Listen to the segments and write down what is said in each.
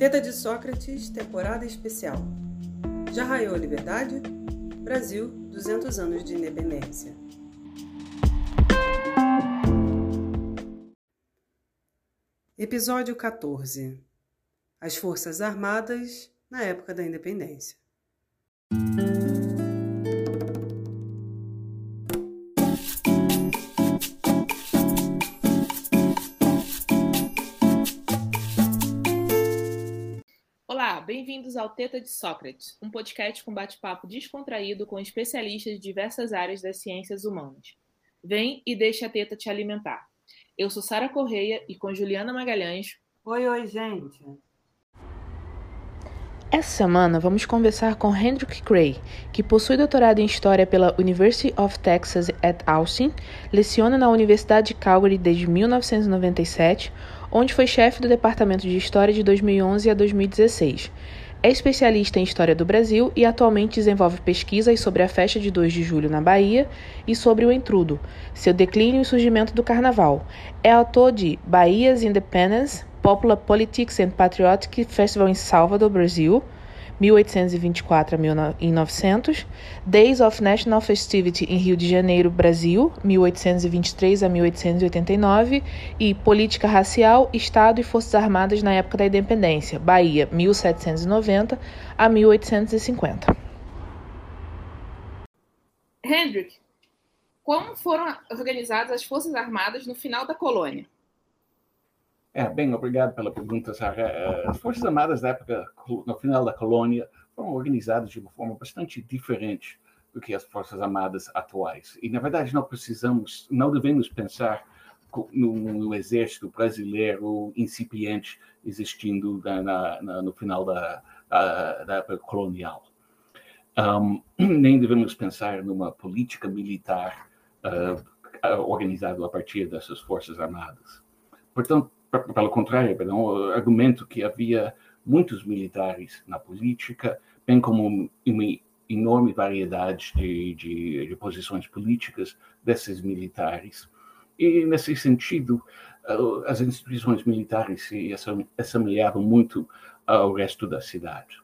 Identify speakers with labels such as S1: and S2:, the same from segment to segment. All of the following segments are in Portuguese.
S1: Teta de Sócrates, temporada especial. Já raiou a liberdade? Brasil, 200 anos de independência. Episódio 14 As Forças Armadas na época da independência.
S2: Bem-vindos ao Teta de Sócrates, um podcast com bate-papo descontraído com especialistas de diversas áreas das ciências humanas. Vem e deixa a teta te alimentar. Eu sou Sara Correia e com Juliana Magalhães.
S1: Oi, oi, gente.
S2: Essa semana vamos conversar com Hendrik Gray, que possui doutorado em História pela University of Texas at Austin, leciona na Universidade de Calgary desde 1997, onde foi chefe do Departamento de História de 2011 a 2016. É especialista em História do Brasil e atualmente desenvolve pesquisas sobre a festa de 2 de julho na Bahia e sobre o entrudo, seu declínio e surgimento do carnaval. É autor de Bahia's Independence, Popular Politics and Patriotic Festival in Salvador, Brasil, 1824 a 1900, Days of National Festivity em Rio de Janeiro, Brasil, 1823 a 1889, e Política Racial, Estado e Forças Armadas na época da Independência, Bahia, 1790 a 1850. Hendrik, como foram organizadas as Forças Armadas no final da colônia?
S3: É, bem, obrigado pela pergunta, Sarah. É, as Forças Armadas da época, no final da colônia, foram organizadas de uma forma bastante diferente do que as Forças Armadas atuais. E, na verdade, não precisamos, não devemos pensar no, no exército brasileiro incipiente existindo na, na, no final da, da, da época colonial. Um, nem devemos pensar numa política militar uh, organizada a partir dessas Forças Armadas. Portanto, pelo contrário, perdão, argumento que havia muitos militares na política, bem como uma enorme variedade de, de, de posições políticas desses militares. E, nesse sentido, as instituições militares se assemelhavam muito ao resto da cidade.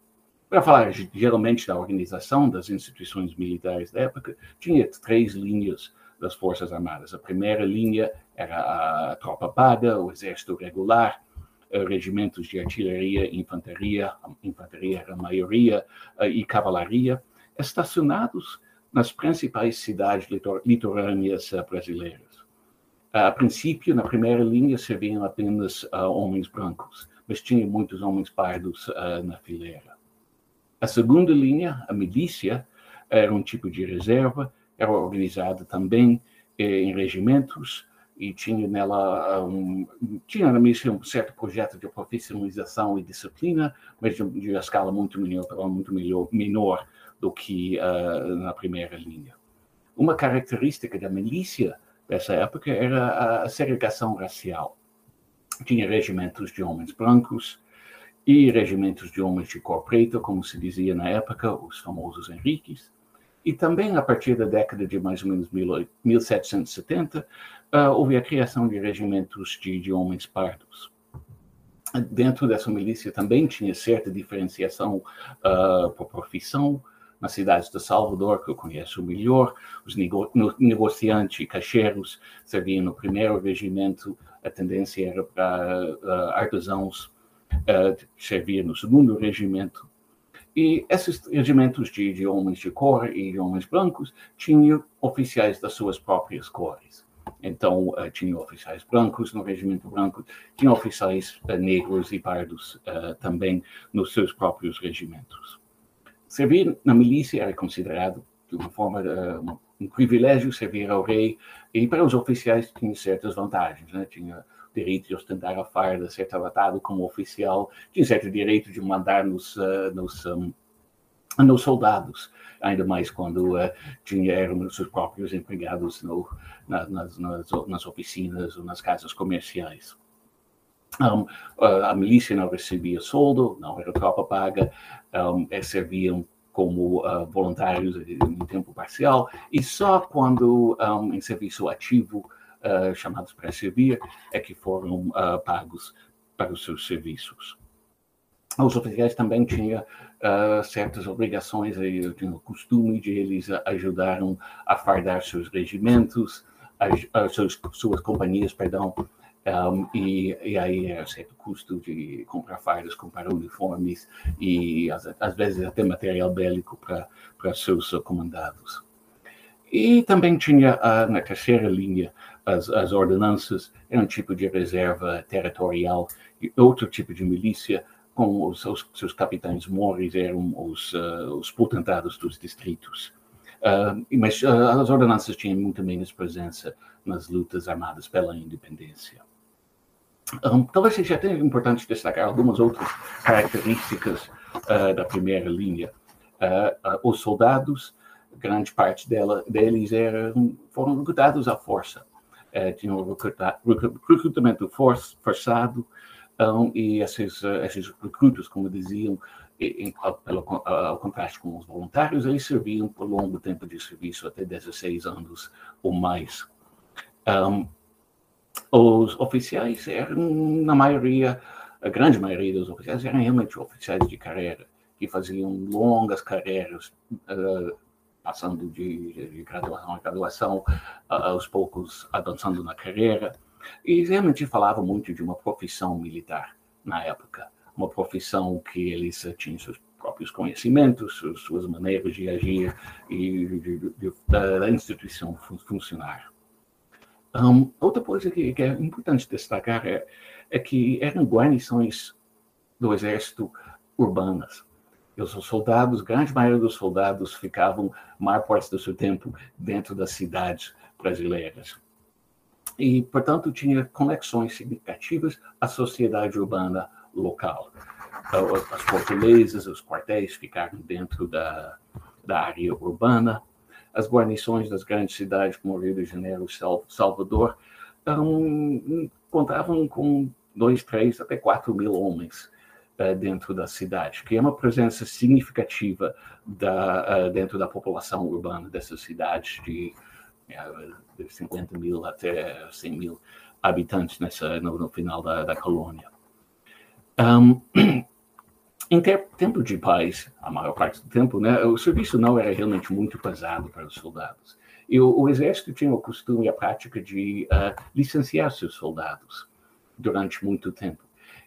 S3: Para falar geralmente da organização das instituições militares da época, tinha três linhas das Forças Armadas. A primeira linha era a tropa paga, o exército regular, eh, regimentos de artilharia, infantaria, infantaria era a maioria, eh, e cavalaria, estacionados nas principais cidades litorâneas eh, brasileiras. A princípio, na primeira linha, serviam apenas uh, homens brancos, mas tinha muitos homens pardos uh, na fileira. A segunda linha, a milícia, era um tipo de reserva era organizada também eh, em regimentos e tinha nela um, tinha na missa um certo projeto de profissionalização e disciplina, mas de, de uma escala muito menor, muito melhor, menor do que uh, na primeira linha. Uma característica da milícia dessa época era a segregação racial. Tinha regimentos de homens brancos e regimentos de homens de cor preta, como se dizia na época, os famosos Henriques, e também, a partir da década de mais ou menos 1770, uh, ah, houve a criação de regimentos de, de homens pardos. Dentro dessa milícia também tinha certa diferenciação uh, por profissão. Nas cidades de Salvador, que eu conheço melhor, os nego negociantes e caixeiros serviam no primeiro regimento, a tendência era para uh, artesãos uh, servir no segundo regimento, e esses regimentos de, de homens de cor e de homens brancos tinham oficiais das suas próprias cores. Então, uh, oficiais brancos no regimento branco, tinha oficiais uh, negros e pardos uh, também nos seus próprios regimentos. Servir na milícia era considerado, de uma forma, um privilégio servir ao rei, e para os oficiais tinha certas vantagens. Né? Tinha direito de ostentar a farda, ser tratado como oficial, tinha certo direito de mandar nos, uh, nos, um, nos soldados, ainda mais quando uh, tinha, eram seus próprios empregados no, na, nas, nas, nas, oficinas ou nas casas comerciais. Um, a milícia não recebia soldo, não era tropa paga, um, serviam como uh, voluntários em tempo parcial, e só quando um, em serviço ativo uh, chamados para servir, é que foram uh, pagos para os seus serviços. os oficiais também tinham uh, certas obrigações, eu tinha o costume de eles ajudaram a fardar seus regimentos, as, as suas, companhias, perdão, um, e, e, aí é certo custo de comprar fardas, comprar uniformes e às, às vezes até material bélico para seus comandados. E também tinha na terceira linha as, as ordenanças, era um tipo de reserva territorial e outro tipo de milícia, com os, os seus capitães mores eram os, uh, os potentados dos distritos. Uh, mas uh, as ordenanças tinham muito menos presença nas lutas armadas pela independência. Um, talvez seja até importante destacar algumas outras características uh, da primeira linha. os soldados, grande parte dela, deles eram, foram recrutados à força. Tinham recrutamento forçado, um, e esses, esses recrutos, como diziam, em, ao, ao, contraste com os voluntários, eles serviam por longo tempo de serviço, até 16 anos ou mais. Um, os oficiais eram, na maioria, a grande maioria dos oficiais eram realmente oficiais de carreira, que faziam longas carreiras, uh, passando de, de, graduação a graduação, aos poucos avançando na carreira. E realmente falava muito de uma profissão militar na época, uma profissão que eles tinham seus próprios conhecimentos, suas maneiras de agir e de, de, de, da instituição funcionar. Um, outra coisa que, que, é importante destacar é, é que eram guarnições do exército urbanas. Os soldados, grande maioria dos soldados ficavam maior parte do seu tempo dentro das cidades brasileiras. E, portanto, tinha conexões significativas à sociedade urbana local. As fortalezas, os quartéis ficaram dentro da, da área urbana, as guarnições das grandes cidades como Rio de Janeiro Salvador um, contavam com dois, três, até quatro mil homens uh, dentro da cidade, que é uma presença significativa da, uh, dentro da população urbana dessas cidades de de 50 mil até 100 mil habitantes nessa, no, no final da, da colônia. Um, em tempo de paz, a maior parte do tempo, né, o serviço não era realmente muito pesado para os soldados. E o, o exército tinha o costume e a prática de uh, licenciar seus soldados durante muito tempo.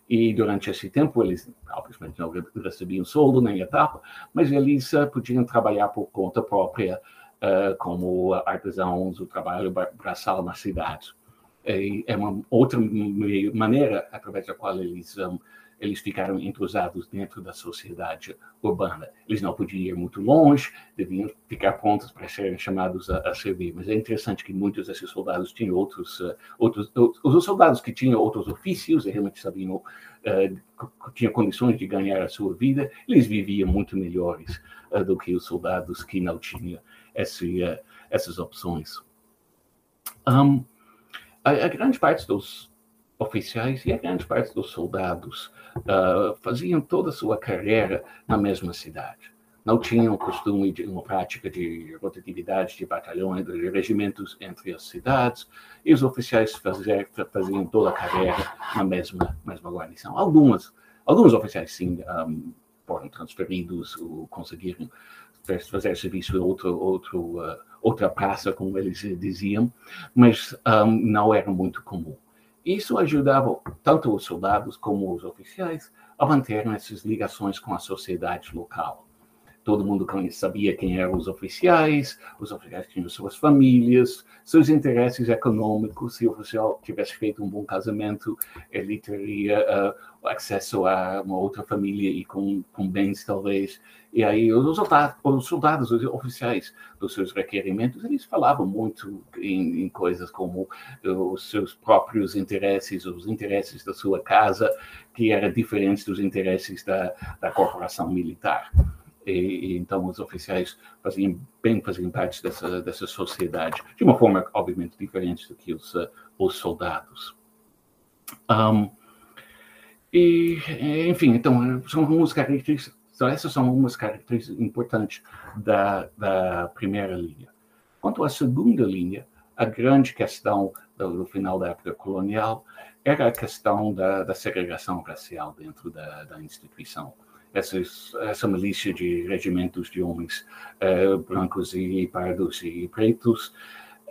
S3: E durante esse tempo, eles, obviamente, não recebiam soldo nem etapa, mas eles uh, podiam trabalhar por conta própria uh, como artesãos, o trabalho braçal na cidade. E é uma outra maneira através da qual eles um, eles ficaram entrosados dentro da sociedade urbana. Eles não podiam ir muito longe, deviam ficar prontos para serem chamados a, a servir. Mas é interessante que muitos desses soldados tinham outros, uh, outros, os soldados que tinham outros ofícios e realmente sabiam, uh, tinham condições de ganhar a sua vida, eles viviam muito melhores uh, do que os soldados que não tinham esse, essas opções. Um, a, a, grande parte dos oficiais e a grande parte dos soldados uh, faziam toda a sua carreira na mesma cidade. Não tinham costume de uma prática de rotatividade de batalhões, de regimentos entre as cidades, e os oficiais faziam, faziam toda a carreira na mesma, mesma guarnição. Algumas, alguns oficiais, sim, um, foram transferidos ou conseguiram fazer serviço em outro, outro, uh, outra praça, como eles diziam, mas um, não era muito comum. Isso ajudava tanto os soldados como os oficiais a manterem essas ligações com a sociedade local todo mundo sabia quem eram os oficiais, os oficiais tinham suas famílias, seus interesses econômicos. Se o oficial tivesse feito um bom casamento, ele teria uh, acesso a uma outra família e com, com bens, talvez. E aí os soldados, os soldados, os oficiais, dos seus requerimentos, eles falavam muito em, em coisas como os seus próprios interesses, os interesses da sua casa, que eram diferentes dos interesses da, da corporação militar e, e, então os oficiais faziam bem faziam parte dessa dessa sociedade de uma forma obviamente diferente do que os uh, os soldados um, e enfim então são algumas características então essas são algumas características importantes da, da primeira linha quanto à segunda linha a grande questão do, do final da época colonial era a questão da, da segregação racial dentro da, da instituição. Essas, essa milícia de regimentos de homens uh, brancos e pardos e pretos.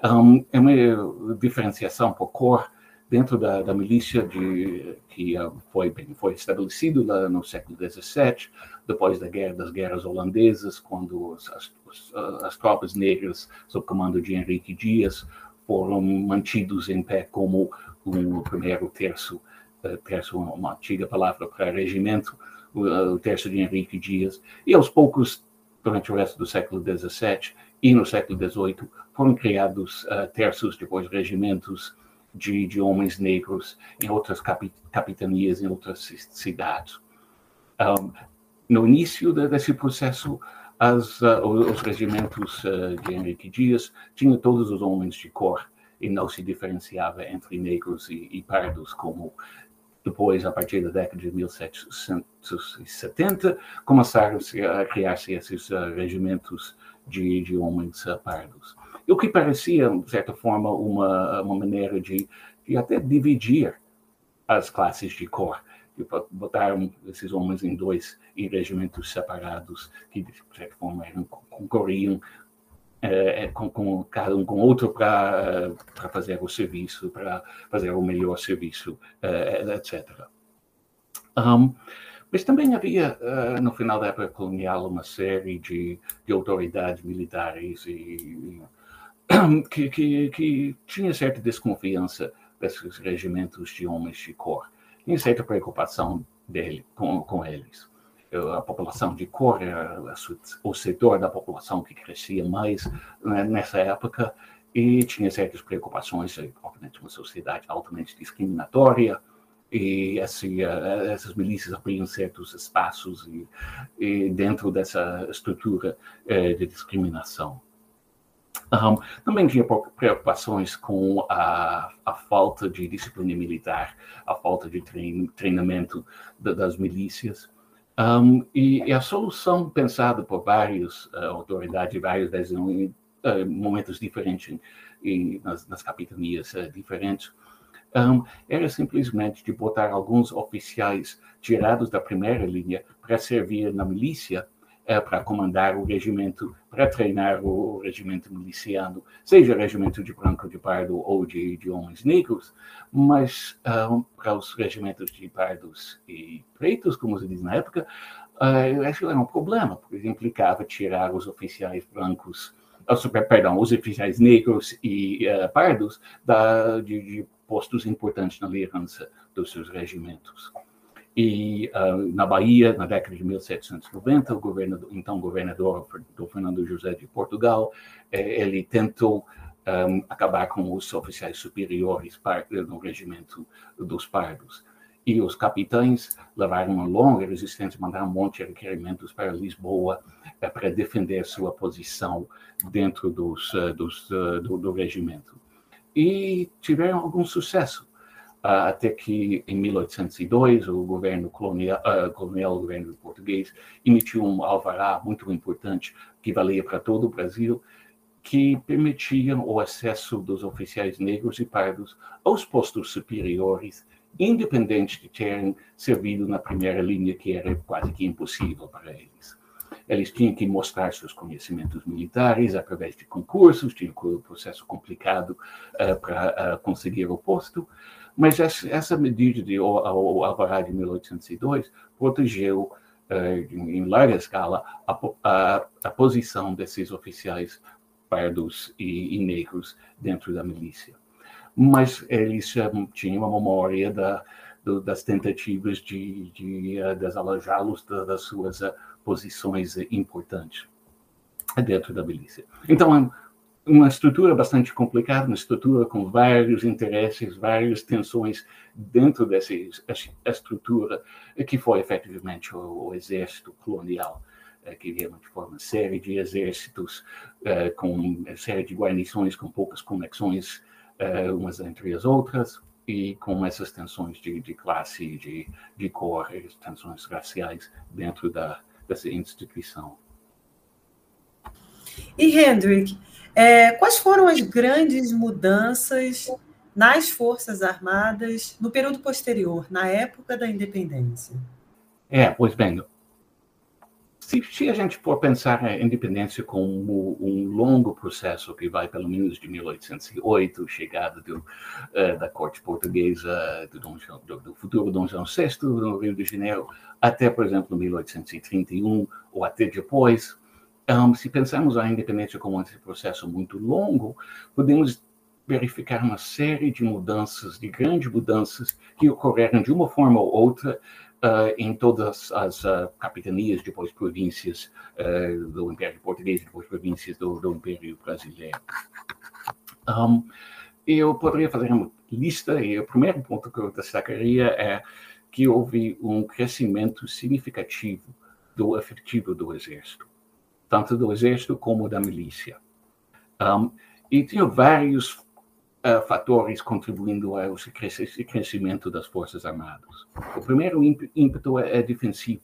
S3: Um, é uma diferenciação por cor dentro da, da milícia de, que uh, foi bem foi estabelecido lá no século XVII, depois da guerra das guerras holandesas, quando as, as, as tropas negras sob comando de Henrique Dias foram mantidos em pé como o primeiro terço, uh, terço uma antiga palavra para regimento, o, o terço de Henrique Dias, e aos poucos, durante o resto do século XVII e no século XVIII, foram criados uh, terços, depois regimentos de, de homens negros em outras capitanias, em outras cidades. Um, no início de, desse processo, as, uh, os regimentos uh, de Henrique Dias tinham todos os homens de cor e não se diferenciava entre negros e, e pardos, como depois, a partir da década de 1770, começaram a criar-se esses uh, regimentos de, de homens pardos. O que parecia, de certa forma, uma, uma maneira de, de até dividir as classes de cor botaram esses homens em dois regimentos separados que de certa forma eram, concorriam é, com, com, cada um com outro para para fazer o serviço para fazer o melhor serviço é, etc um, mas também havia uh, no final da época colonial uma série de, de autoridades militares e, e que, que, que tinha certa desconfiança desses regimentos de homens de cor tinha certa preocupação dele com, com eles. A população de cor era o setor da população que crescia mais né, nessa época e tinha certas preocupações, obviamente, uma sociedade altamente discriminatória, e esse, essas milícias abriam certos espaços e, e dentro dessa estrutura eh, de discriminação. Um, também tinha preocupações com a, a, falta de disciplina militar, a falta de trein, treinamento das milícias. Um, e, a solução pensada por várias uh, autoridades, várias vezes em uh, momentos diferentes, em, nas, nas capitanias uh, diferentes, um, era simplesmente de botar alguns oficiais tirados da primeira linha para servir na milícia é, para comandar o regimento, para treinar o, regimento miliciano, seja regimento de branco, de pardo ou de, de homens negros, mas um, para os regimentos de pardos e pretos, como se diz na época, uh, aquilo era um problema, porque implicava tirar os oficiais brancos, uh, perdão, os oficiais negros e pardos da, de, de postos importantes na liderança dos seus regimentos. E uh, na Bahia, na década de 1790, o então governador do Fernando José de Portugal, eh, ele tentou um, acabar com os oficiais superiores no regimento dos pardos. E os capitães levaram uma longa resistência, mandaram um monte de requerimentos para Lisboa eh, para defender sua posição dentro dos, uh, dos, uh, do, do regimento. E tiveram algum sucesso até que em 1802 o governo colonial, uh, colonial, o governo português, emitiu um alvará muito importante que valia para todo o Brasil, que permitia o acesso dos oficiais negros e pardos aos postos superiores, independente de terem servido na primeira linha, que era quase que impossível para eles. Eles tinham que mostrar seus conhecimentos militares através de concursos, tinha um processo complicado uh, para conseguir o posto, mas essa medida de Alvará de 1802 protegeu eh, em larga escala a, a, a, posição desses oficiais pardos e, e, negros dentro da milícia. Mas eles tinham a memória da, do, das tentativas de, de uh, desalojá-los das suas uh, posições importantes dentro da milícia. Então, uma estrutura bastante complicada, uma estrutura com vários interesses, várias tensões dentro dessa estrutura, que foi efetivamente o, o exército colonial, eh, que realmente foi uma série de exércitos uh, com uma série de guarnições com poucas conexões uh, umas entre as outras, e com essas tensões de, de classe, de, de cor, tensões raciais dentro da, dessa instituição.
S1: E Hendrik, é, quais foram as grandes mudanças nas Forças Armadas no período posterior, na época da independência?
S3: É, pois bem, se, se, a gente for pensar a independência como um longo processo que vai pelo menos de 1808, chegada do, uh, da corte portuguesa do, Dom João, do, do, futuro Dom João VI no Rio de Janeiro, até, por exemplo, 1831 ou até depois, um, se pensarmos a independência como esse processo muito longo, podemos verificar uma série de mudanças, de grandes mudanças que ocorreram de uma forma ou outra uh, em todas as uh, capitanias, depois províncias uh, do Império Português, depois províncias do, do Império Brasileiro. Um, eu poderia fazer uma lista, e o primeiro ponto que eu destacaria é que houve um crescimento significativo do efetivo do Exército, tanto do Exército como da milícia. Um, e tinha vários uh, fatores contribuindo ao crescimento das Forças Armadas. O primeiro ímpeto é, é defensivo.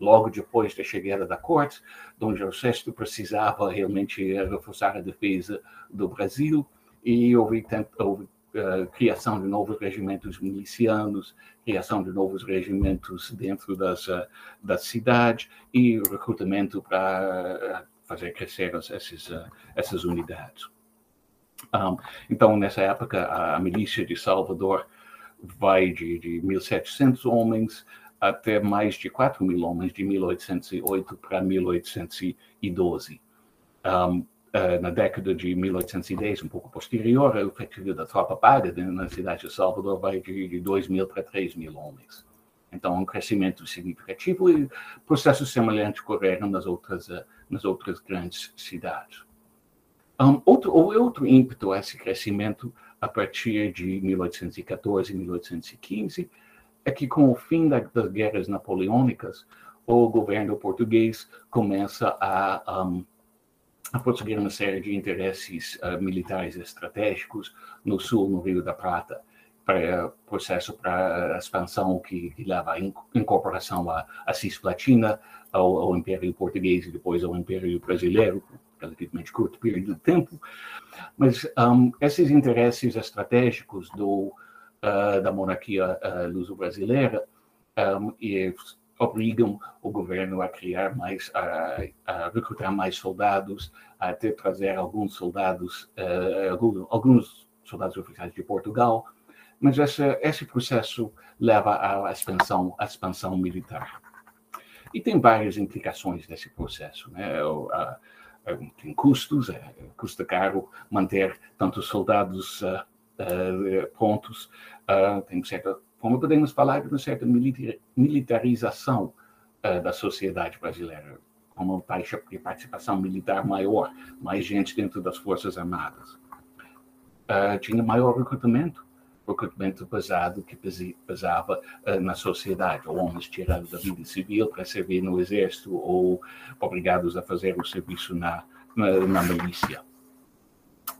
S3: Logo depois da chegada da corte, Dom João VI precisava realmente reforçar a defesa do Brasil e houve, houve uh, criação de novos regimentos milicianos, criação de novos regimentos dentro das, uh, da cidade e recrutamento para fazer crescer essas, essas unidades. Um, então, nessa época, a, milícia de Salvador vai de, de 1.700 homens até mais de 4 mil homens, de 1808 para 1812. Um, uh, na década de 1810, um pouco posterior, o efetivo da tropa paga na cidade de Salvador vai de, de 2 mil para 3 mil homens. Então, um crescimento significativo e processos semelhantes ocorreram nas outras, uh, nas outras grandes cidades. Um, outro, outro ímpeto a esse crescimento a partir de 1814 e 1815 é que, com o fim da, das guerras napoleônicas, o governo português começa a, um, a prosseguir uma série de interesses uh, militares estratégicos no sul, no Rio da Prata, para processo para a expansão que, que leva à incorporação à, à Cisplatina, ao, ao Império Português e depois ao Império Brasileiro, relativamente curto período de tempo, mas um, esses interesses estratégicos do, uh, da monarquia uh, luso-brasileira um, e obrigam o governo a criar mais, a, a recrutar mais soldados, a até trazer alguns soldados, uh, alguns, soldados oficiais de Portugal, mas esse, esse processo leva à expansão, à expansão militar. E tem várias implicações desse processo. Né? O, a, é, tem custos, é, custa caro manter tantos soldados uh, uh, prontos, tem certa, como podemos falar de uma certa militarização da sociedade brasileira, com uma taxa de participação militar maior, mais gente dentro das Forças Armadas. tinha maior recrutamento, recrutamento pesado que pesava uh, na sociedade, homens tirados da vida civil para servir no exército ou obrigados a fazer o serviço na, na, na milícia.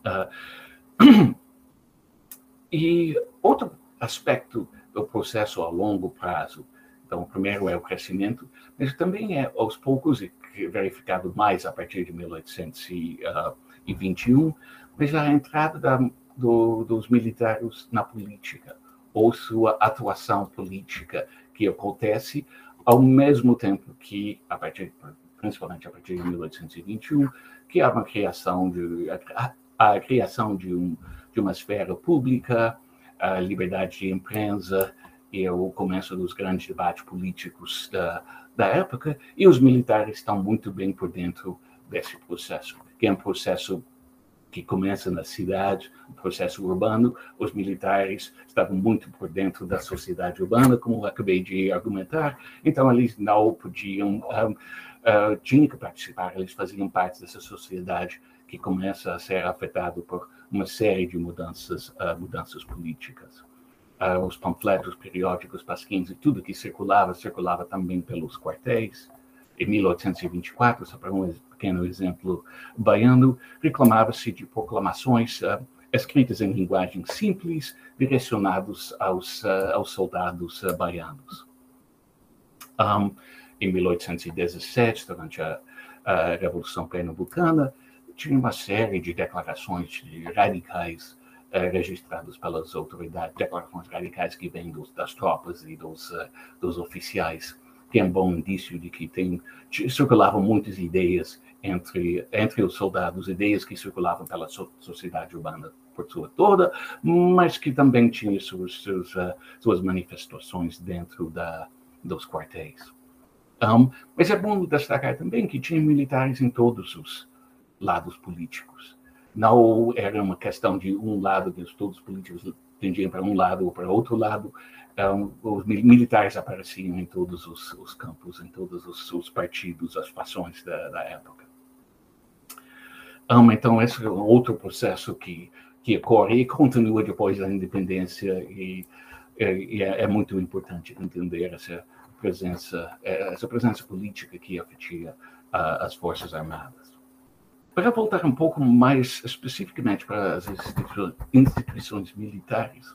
S3: Uh, e outro aspecto do processo a longo prazo, então, o primeiro é o crescimento, mas também é aos poucos, e verificado mais a partir de 1821, mas a entrada da do, dos militares na política, ou sua atuação política que acontece ao mesmo tempo que, a partir, principalmente a partir de 1821, que há uma criação de a, a criação de, um, de uma esfera pública, a liberdade de imprensa e o começo dos grandes debates políticos da, da época, e os militares estão muito bem por dentro desse processo, que é um processo que começa na cidade, o processo urbano, os militares estavam muito por dentro da sociedade urbana, como acabei de argumentar, então eles não podiam, um, uh, tinham que participar, eles faziam parte dessa sociedade que começa a ser afetado por uma série de mudanças, uh, mudanças políticas. Uh, os panfletos periódicos, pasquins e tudo que circulava, circulava também pelos quartéis. Em 1824, só para um pequeno exemplo baiano, reclamava-se de proclamações uh, escritas em linguagem simples, direcionados aos, aos soldados baianos. Um, em 1817, durante a, a Revolução Pernambucana, tinha uma série de declarações de radicais uh, registradas pelas autoridades, declarações radicais que vêm dos, das tropas e dos, uh, dos oficiais, que é um bom indício de que tem, circulavam muitas ideias entre, entre os soldados, ideias que circulavam pela so, sociedade urbana por sua toda, mas que também tinha suas, suas, uh, suas manifestações dentro da, dos quartéis. Um, mas é bom destacar também que tinha militares em todos os lados políticos. Não era uma questão de um lado, que todos os políticos tendiam para um lado ou para outro lado. Um, os militares apareciam em todos os, os campos, em todos os, os, partidos, as fações da, da época. Um, então, esse é outro processo que, que ocorre e continua depois da independência, e, e é, é muito importante entender essa presença, é, essa presença política que afetia as Forças Armadas. Para voltar um pouco mais especificamente para as instituições militares,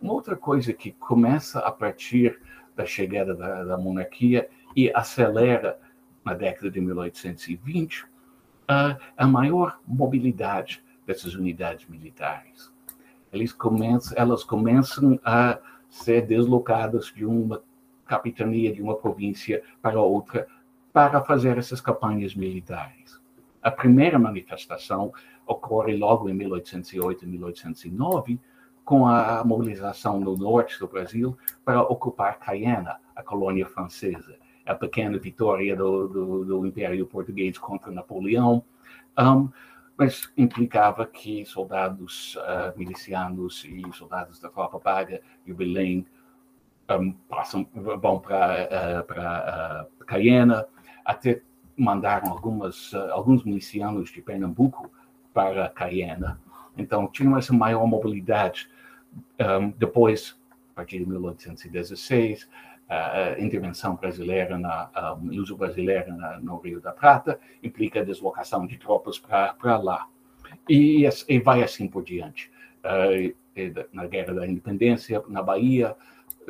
S3: uma outra coisa que começa a partir da chegada da, da monarquia e acelera na década de 1820 a maior mobilidade dessas unidades militares. Começam, elas começam a ser deslocadas de uma capitania de uma província para outra para fazer essas campanhas militares. A primeira manifestação ocorre logo em 1808 e 1809, com a mobilização no norte do Brasil para ocupar Cayena, a colônia francesa. A pequena vitória do, do, do Império Português contra Napoleão, um, mas implicava que soldados uh, milicianos e soldados da tropa paga de Belém um, passam, vão para, uh, uh, Cayena, até mandaram algumas, uh, alguns milicianos de Pernambuco para Cayena. Então, tinham essa maior mobilidade. Um, depois, a partir de 1816, a intervenção brasileira, o uso brasileiro na, no Rio da Prata, implica a deslocação de tropas para lá. E, e, vai assim por diante. Uh, na Guerra da Independência, na Bahia,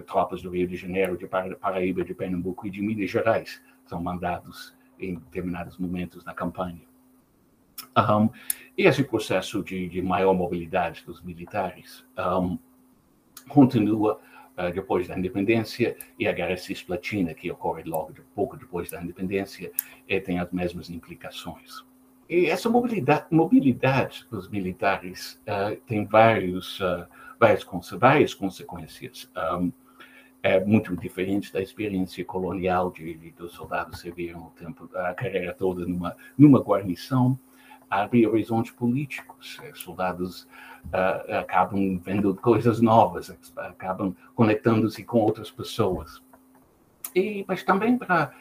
S3: tropas do Rio de Janeiro, de Paraíba, de Pernambuco e de Minas Gerais são mandados em determinados momentos na campanha. Um, e esse processo de, de, maior mobilidade dos militares um, continua uh, depois da independência e a Guerra Cisplatina, que ocorre logo de, pouco depois da independência, e tem as mesmas implicações. E essa mobilidade, mobilidade dos militares uh, tem vários, uh, várias, várias consequências. Um, é muito diferente da experiência colonial de, de dos soldados servirem o tempo a carreira toda numa numa guarnição. Abre horizontes políticos é, soldados uh, acabam vendo coisas novas acabam conectando-se com outras pessoas. E mas também para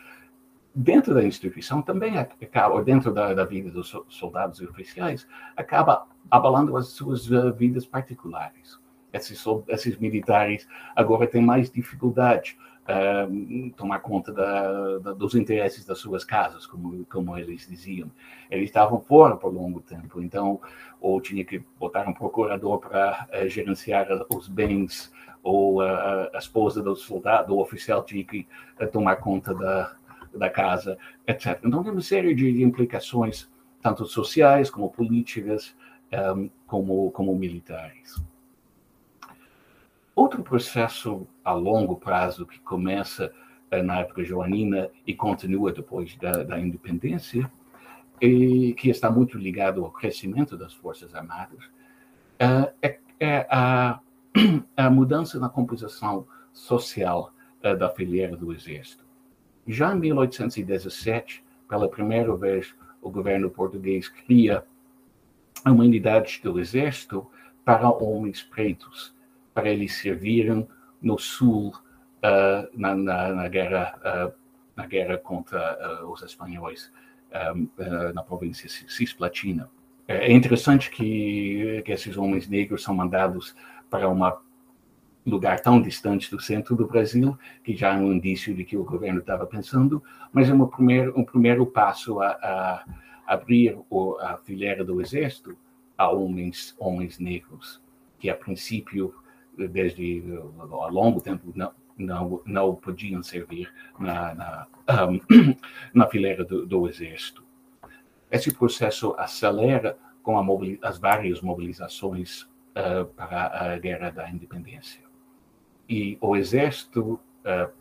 S3: dentro da instituição também acaba dentro da, da vida dos soldados e oficiais acaba abalando as suas uh, vidas particulares esses, esses militares agora têm mais dificuldade uh, tomar conta da, da, dos interesses das suas casas, como, como eles diziam. Eles estavam fora por longo tempo, então ou tinha que botar um procurador para uh, gerenciar os bens, ou uh, a esposa do soldado, do oficial tinha que uh, tomar conta da, da casa, etc. Então tem uma série de implicações, tanto sociais como políticas, um, como, como militares. Outro processo a longo prazo que começa eh, na época joanina e continua depois da, da independência, e que está muito ligado ao crescimento das Forças Armadas, eh, é, é a, a, mudança na composição social eh, da fileira do Exército. Já em 1817, pela primeira vez, o governo português cria uma unidade do Exército para homens pretos, para eles servirem no sul uh, na, na, na, guerra uh, na guerra contra uh, os espanhóis um, na província Cisplatina. É interessante que, que esses homens negros são mandados para um lugar tão distante do centro do Brasil, que já é um indício de que o governo estava pensando, mas é um primeiro, um primeiro passo a, a abrir o, a fileira do exército a homens, homens negros, que a princípio desde há longo tempo não, não, não podiam servir na, na, um, na fileira do, do, exército. esse processo acelera com as várias mobilizações uh, para a Guerra da Independência. E o Exército, uh,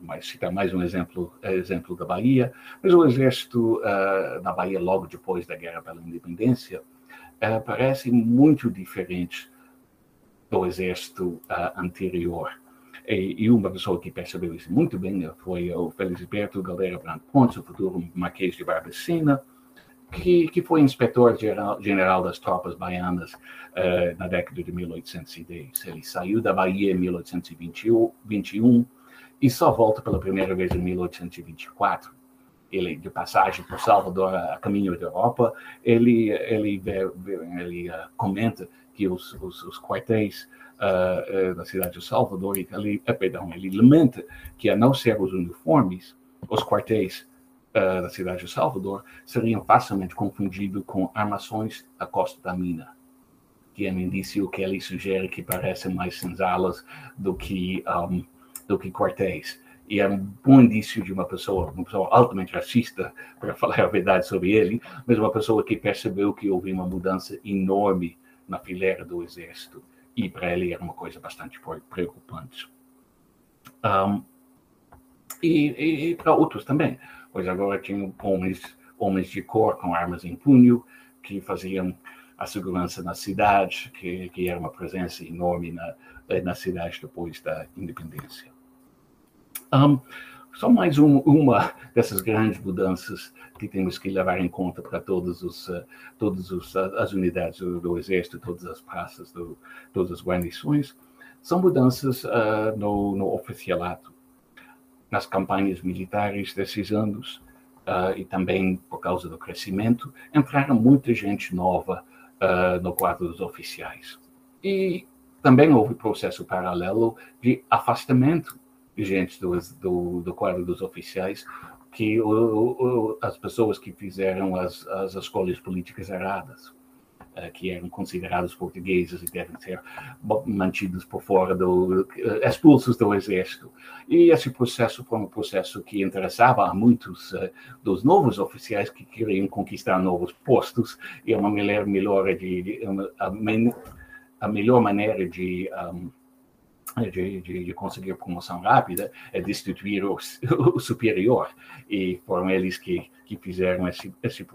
S3: mas citar mais um exemplo, exemplo da Bahia, mas o Exército uh, na Bahia, logo depois da Guerra pela Independência, uh, parece muito diferente do Exército anterior. E, e, uma pessoa que percebeu isso muito bem foi o Felisberto Galera Branco Pontes, o futuro Marquês de Barbacena, que, que foi inspetor geral, general das tropas baianas uh, na década de 1810. Ele saiu da Bahia em 1821 e só volta pela primeira vez em 1824. Ele, de passagem por Salvador a caminho da Europa, ele, ele, ele uh, comenta que os, os, os quartéis uh, da cidade de Salvador, ele, perdão, ele lamenta que, a não ser os uniformes, os quartéis uh, da cidade de Salvador seriam facilmente confundidos com armações da costa da mina, que é um indício que ele sugere que parecem mais senzalas do que, um, do que quartéis. E é um bom indício de uma pessoa, uma pessoa altamente racista, para falar a verdade sobre ele, mas uma pessoa que percebeu que houve uma mudança enorme na fileira do exército. E para ele era uma coisa bastante preocupante. Um, e, e, e para outros também pois agora tinham homens, homens de cor com armas em punho que faziam a segurança na cidade, que, que era uma presença enorme na, na cidade depois da independência. Um, só mais um, uma dessas grandes mudanças que temos que levar em conta para todos os, todas os, uh, as unidades do, do, Exército, todas as praças, do, todas as guarnições, são mudanças uh, no, no oficialato nas campanhas militares desses anos uh, e também por causa do crescimento, entraram muita gente nova uh, no quadro dos oficiais. E também houve processo paralelo de afastamento gente do, do, do quadro dos oficiais, que o, o, as pessoas que fizeram as, as escolhas políticas erradas. Eh, que eram considerados portugueses e devem ser mantidos por fora do eh, expulsos do exército. E esse processo foi um processo que interessava a muitos uh, dos novos oficiais que queriam conquistar novos postos e é uma melhor melhor de, de uma, a, men, a, melhor maneira de um, de, de, de, conseguir promoção rápida é destituir o, o, superior e foram eles que, que fizeram esse, esse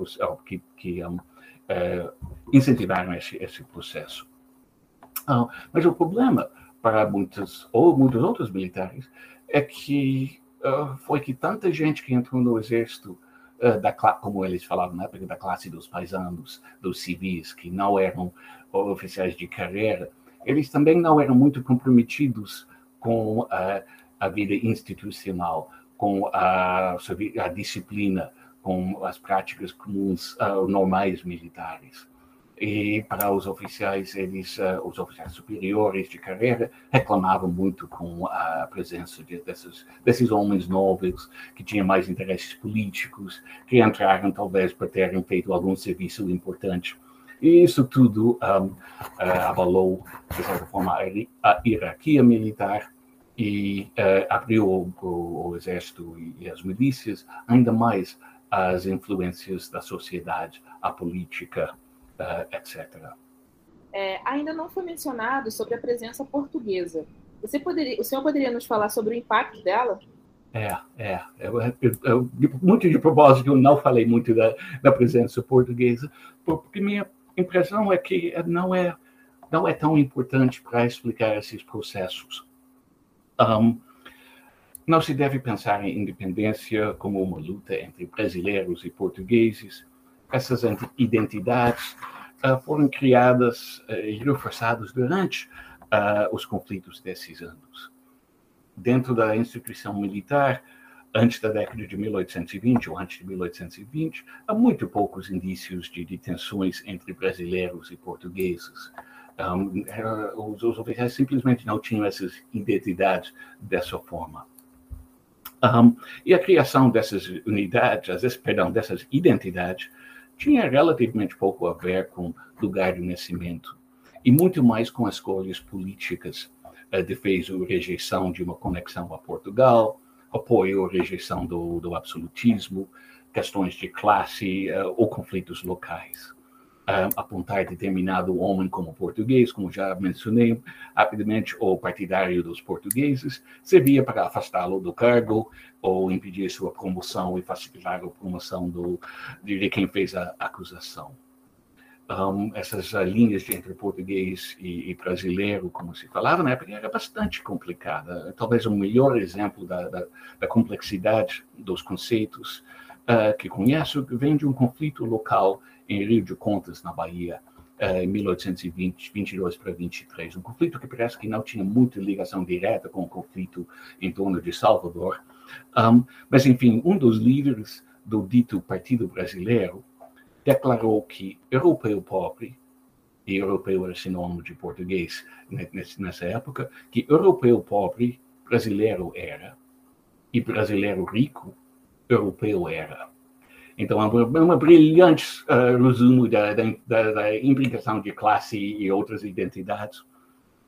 S3: que, que um, é, incentivaram esse, esse processo. Ah, mas o problema para muitos ou muitos outros militares é que uh, foi que tanta gente que entrou no exército uh, da como eles falavam na época da classe dos paisanos, dos civis que não eram oficiais de carreira, eles também não eram muito comprometidos com uh, a vida institucional, com a, a disciplina, com as práticas comuns uh, normais militares. E para os oficiais, eles, uh, os oficiais superiores de carreira, reclamavam muito com a presença de, desses, desses homens nobres que tinham mais interesses políticos, que entraram talvez para terem feito algum serviço importante. E isso tudo um, uh, abalou, de certa forma, a hierarquia militar e uh, abriu o, o, o, exército e as milícias ainda mais as influências da sociedade, a política, uh, eh, etc.
S2: É, ainda não foi mencionado sobre a presença portuguesa. Você poderia, o senhor poderia nos falar sobre o impacto dela?
S3: É, é. Eu, eu, eu, muito de propósito, eu não falei muito da, da presença portuguesa, porque minha impressão é que não é, não é tão importante para explicar esses processos. Um, não se deve pensar em independência como uma luta entre brasileiros e portugueses. Essas identidades uh, foram criadas uh, e reforçadas durante uh, os conflitos desses anos. Dentro da instituição militar, antes da década de 1820 ou antes de 1820, há muito poucos indícios de, de tensões entre brasileiros e portugueses. Um, os, os oficiais simplesmente não tinham essas identidades dessa forma. Um, e a criação dessas unidades, perdão, dessas identidades, tinha relativamente pouco a ver com lugar de nascimento e muito mais com escolhas políticas, uh, defesa ou rejeição de uma conexão a Portugal, apoio ou rejeição do, do absolutismo, questões de classe uh, ou conflitos locais. Uh, apontar determinado homem como português, como já mencionei rapidamente, ou partidário dos portugueses, servia para afastá-lo do cargo ou impedir sua promoção e facilitar a promoção do, de quem fez a acusação. Um, essas linhas entre português e, e, brasileiro, como se falava na época, era bastante complicada. Talvez o melhor exemplo da, da, da complexidade dos conceitos uh, que conheço vem de um conflito local em Rio de Contas, na Bahia, uh, em 1820, 22 para 23. Um conflito que parece que não tinha muita ligação direta com o conflito em torno de Salvador. Um, mas, enfim, um dos líderes do dito Partido Brasileiro declarou que europeu pobre, e europeu era sinônimo de português nessa época, que europeu pobre, brasileiro era, e brasileiro rico, europeu era. Então, é uma, uma brilhante uh, resumo da, da, da, implicação de classe e outras identidades.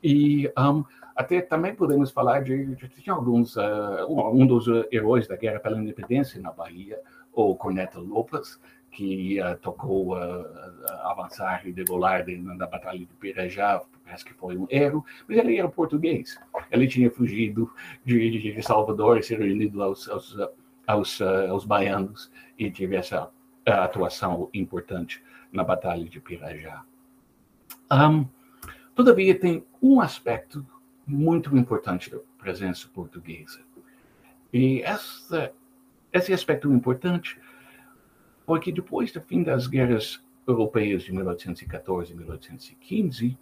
S3: E um, até também podemos falar de, de, de alguns, uh, um dos heróis da Guerra pela Independência na Bahia, o Corneta Lopes, que uh, tocou uh, avançar e degolar na Batalha de Pirajá, parece que foi um erro, mas ele era português. Ele tinha fugido de, de Salvador e se reunido aos, aos, aos, aos baianos e teve essa atuação importante na Batalha de Pirajá. Um, todavia, tem um aspecto muito importante da presença portuguesa. E essa, esse aspecto importante porque depois do fim das guerras europeias de 1814 e 1815,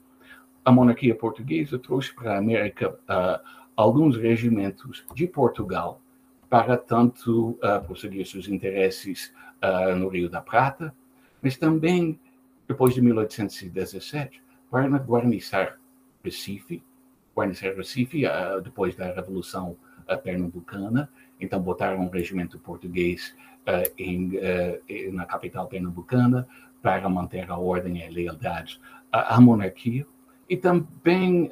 S3: a monarquia portuguesa trouxe para a América uh, alguns regimentos de Portugal para tanto uh, prosseguir seus interesses uh, no Rio da Prata, mas também, depois de 1817, para guarnecer Recife, guarnecer Recife depois da Revolução Pernambucana, então botaram um regimento português em, uh, na capital pernambucana para manter a ordem e a lealdade à, à monarquia. E também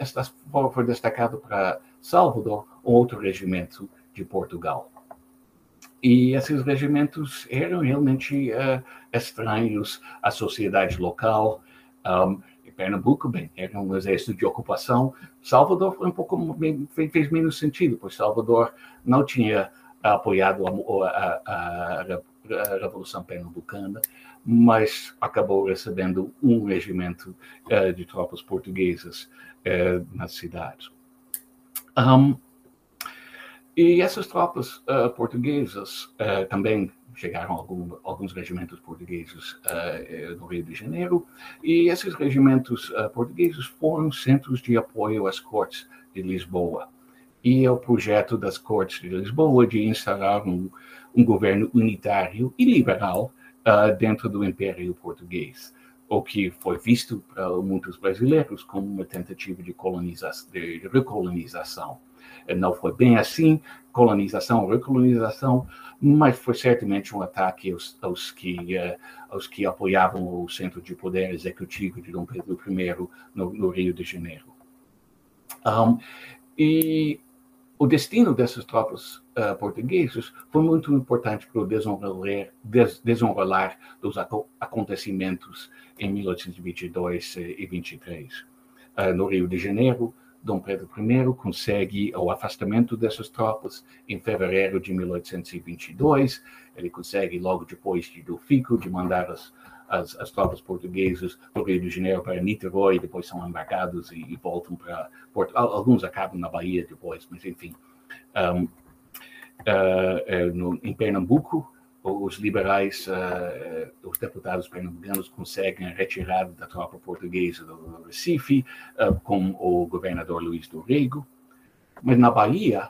S3: foi destacado para Salvador outro regimento de Portugal. E esses regimentos eram realmente uh, estranhos à sociedade local. Um, Pernambuco, bem, era um exército de ocupação. Salvador foi um pouco fez menos sentido, pois Salvador não tinha apoiado a, a, a, a Revolução Pernambucana, mas acabou recebendo um regimento uh, de tropas portuguesas uh, na cidade. Um, e essas tropas uh, portuguesas também chegaram algum, alguns regimentos portugueses no Rio de Janeiro, e esses regimentos portugueses foram centros de apoio às cortes de Lisboa e é o projeto das Cortes de Lisboa de instalar um, um governo unitário e liberal uh, dentro do Império Português, o que foi visto para muitos brasileiros como uma tentativa de, de recolonização. Não foi bem assim, colonização, recolonização, mas foi certamente um ataque aos, aos que, uh, aos que apoiavam o centro de poder executivo de Dom Pedro I no, no Rio de Janeiro. Um, e o destino dessas tropas uh, portuguesas foi muito importante para o desenrolar, des, desenrolar dos acontecimentos em 1822 e 23. Uh, eh, no Rio de Janeiro, Dom Pedro I consegue o afastamento dessas tropas em fevereiro de 1822. Ele consegue, logo depois de do Fico, de mandar as, as, as, tropas portuguesas do Rio de Janeiro para Niterói, depois são embarcados e, e voltam para Porto. Alguns acabam na Bahia depois, mas enfim. Um, uh, no, em Pernambuco, os liberais, uh, os deputados pernambucanos conseguem a retirada da tropa portuguesa do Recife, uh, com o governador Luiz do Rego. Mas na Bahia,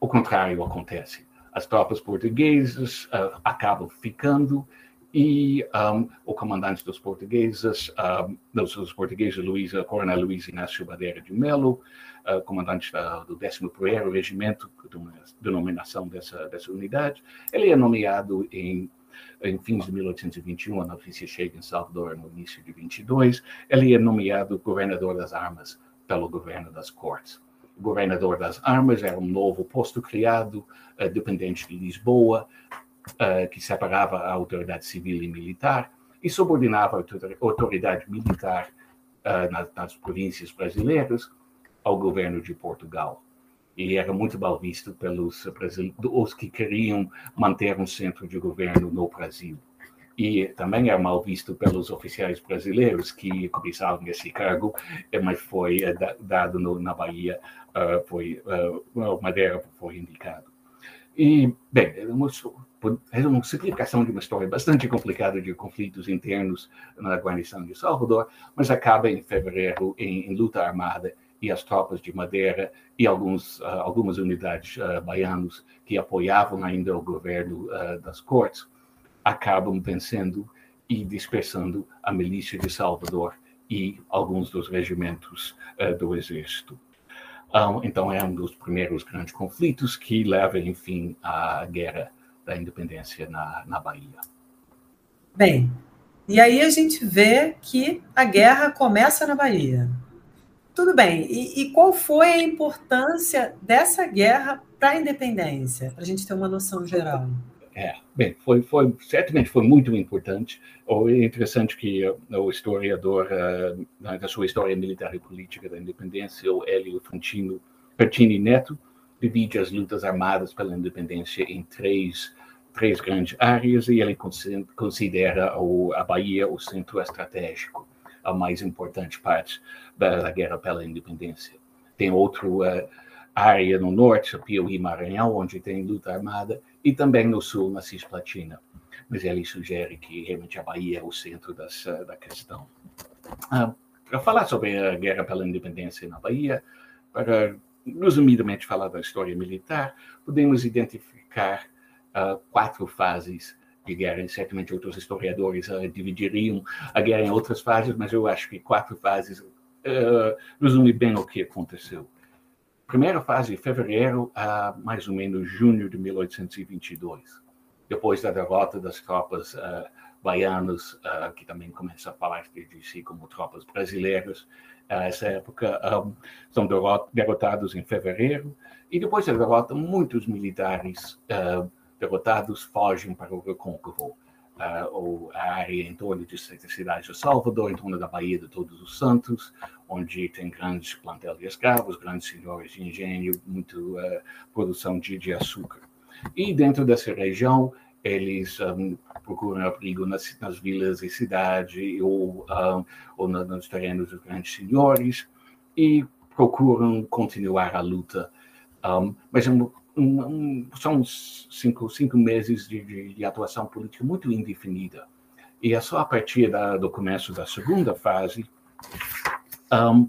S3: o contrário acontece. As tropas portuguesas uh, acabam ficando e um, o comandante dos portugueses, um, dos, dos portugueses, Coronel Luiz Inácio Badeira de Melo, uh, comandante da, do 11º Regimento, denominação dessa, dessa unidade, ele é nomeado em em fins de 1821, a notícia chega em Salvador no início de 22, ele é nomeado governador das armas pelo governo das cortes. O governador das armas era um novo posto criado, uh, dependente de Lisboa, uh, que separava a autoridade civil e militar e subordinava a autoridade militar uh, nas, nas, províncias brasileiras ao governo de Portugal. E era muito mal visto pelos os que queriam manter um centro de governo no Brasil. E também era mal visto pelos oficiais brasileiros que cobiçavam esse cargo, eh, mas foi dado no, na Bahia, uh, foi, uh, Madeira foi indicado. E, bem, é uma simplificação de uma história bastante complicada de conflitos internos na guarnição de Salvador, mas acaba em fevereiro em, em luta armada e as tropas de Madeira e alguns, uh, algumas unidades uh, baianos que apoiavam ainda o governo uh, das cortes acabam vencendo e dispersando a milícia de Salvador e alguns dos regimentos do exército. Um, então, é um dos primeiros grandes conflitos que leva, enfim, à guerra da independência na, na Bahia.
S1: Bem, e aí a gente vê que a guerra começa na Bahia. Tudo bem, e, e qual foi a importância dessa guerra para a independência, para a gente ter uma noção geral?
S3: É, bem, foi, foi, certamente foi muito importante. É interessante que o historiador uh, da sua história militar e política da independência, o Hélio Fantino Pertini Neto, divide as lutas armadas pela independência em três, três grandes áreas e ele considera a Bahia o centro estratégico, a mais importante parte da, guerra pela independência. Tem outro uh, área no norte, Piauí e Maranhão, onde tem luta armada, e também no sul, na Cisplatina. Mas ele sugere que realmente a Bahia é o centro das, da questão. Ah, para falar sobre a guerra pela independência na Bahia, para resumidamente falar da história militar, podemos identificar uh, quatro fases de guerra. Certamente outros historiadores uh, dividiriam a guerra em outras fases, mas eu acho que quatro fases uh, resume bem o que aconteceu primeira fase, fevereiro a mais ou menos junho de 1822, depois da derrota das tropas uh, baianas, uh, que também começam a falar de si como tropas brasileiras. Uh, essa época um, são derrotados em fevereiro, e depois da derrota, muitos militares derrotados fogem para o Recôncavo uh, a área em torno de cidades de Salvador, em torno da Baía de Todos os Santos, onde tem grandes plantel de escravos, grandes senhores de engenho, muito uh, produção de, de, açúcar. E dentro dessa região, eles um, procuram abrigo nas, nas, vilas e cidades ou, um, ou nos terrenos dos grandes senhores e procuram continuar a luta. Um, mas um, um, são cinco, cinco meses de, de, de, atuação política muito indefinida. E é só a partir da, do começo da segunda fase, um,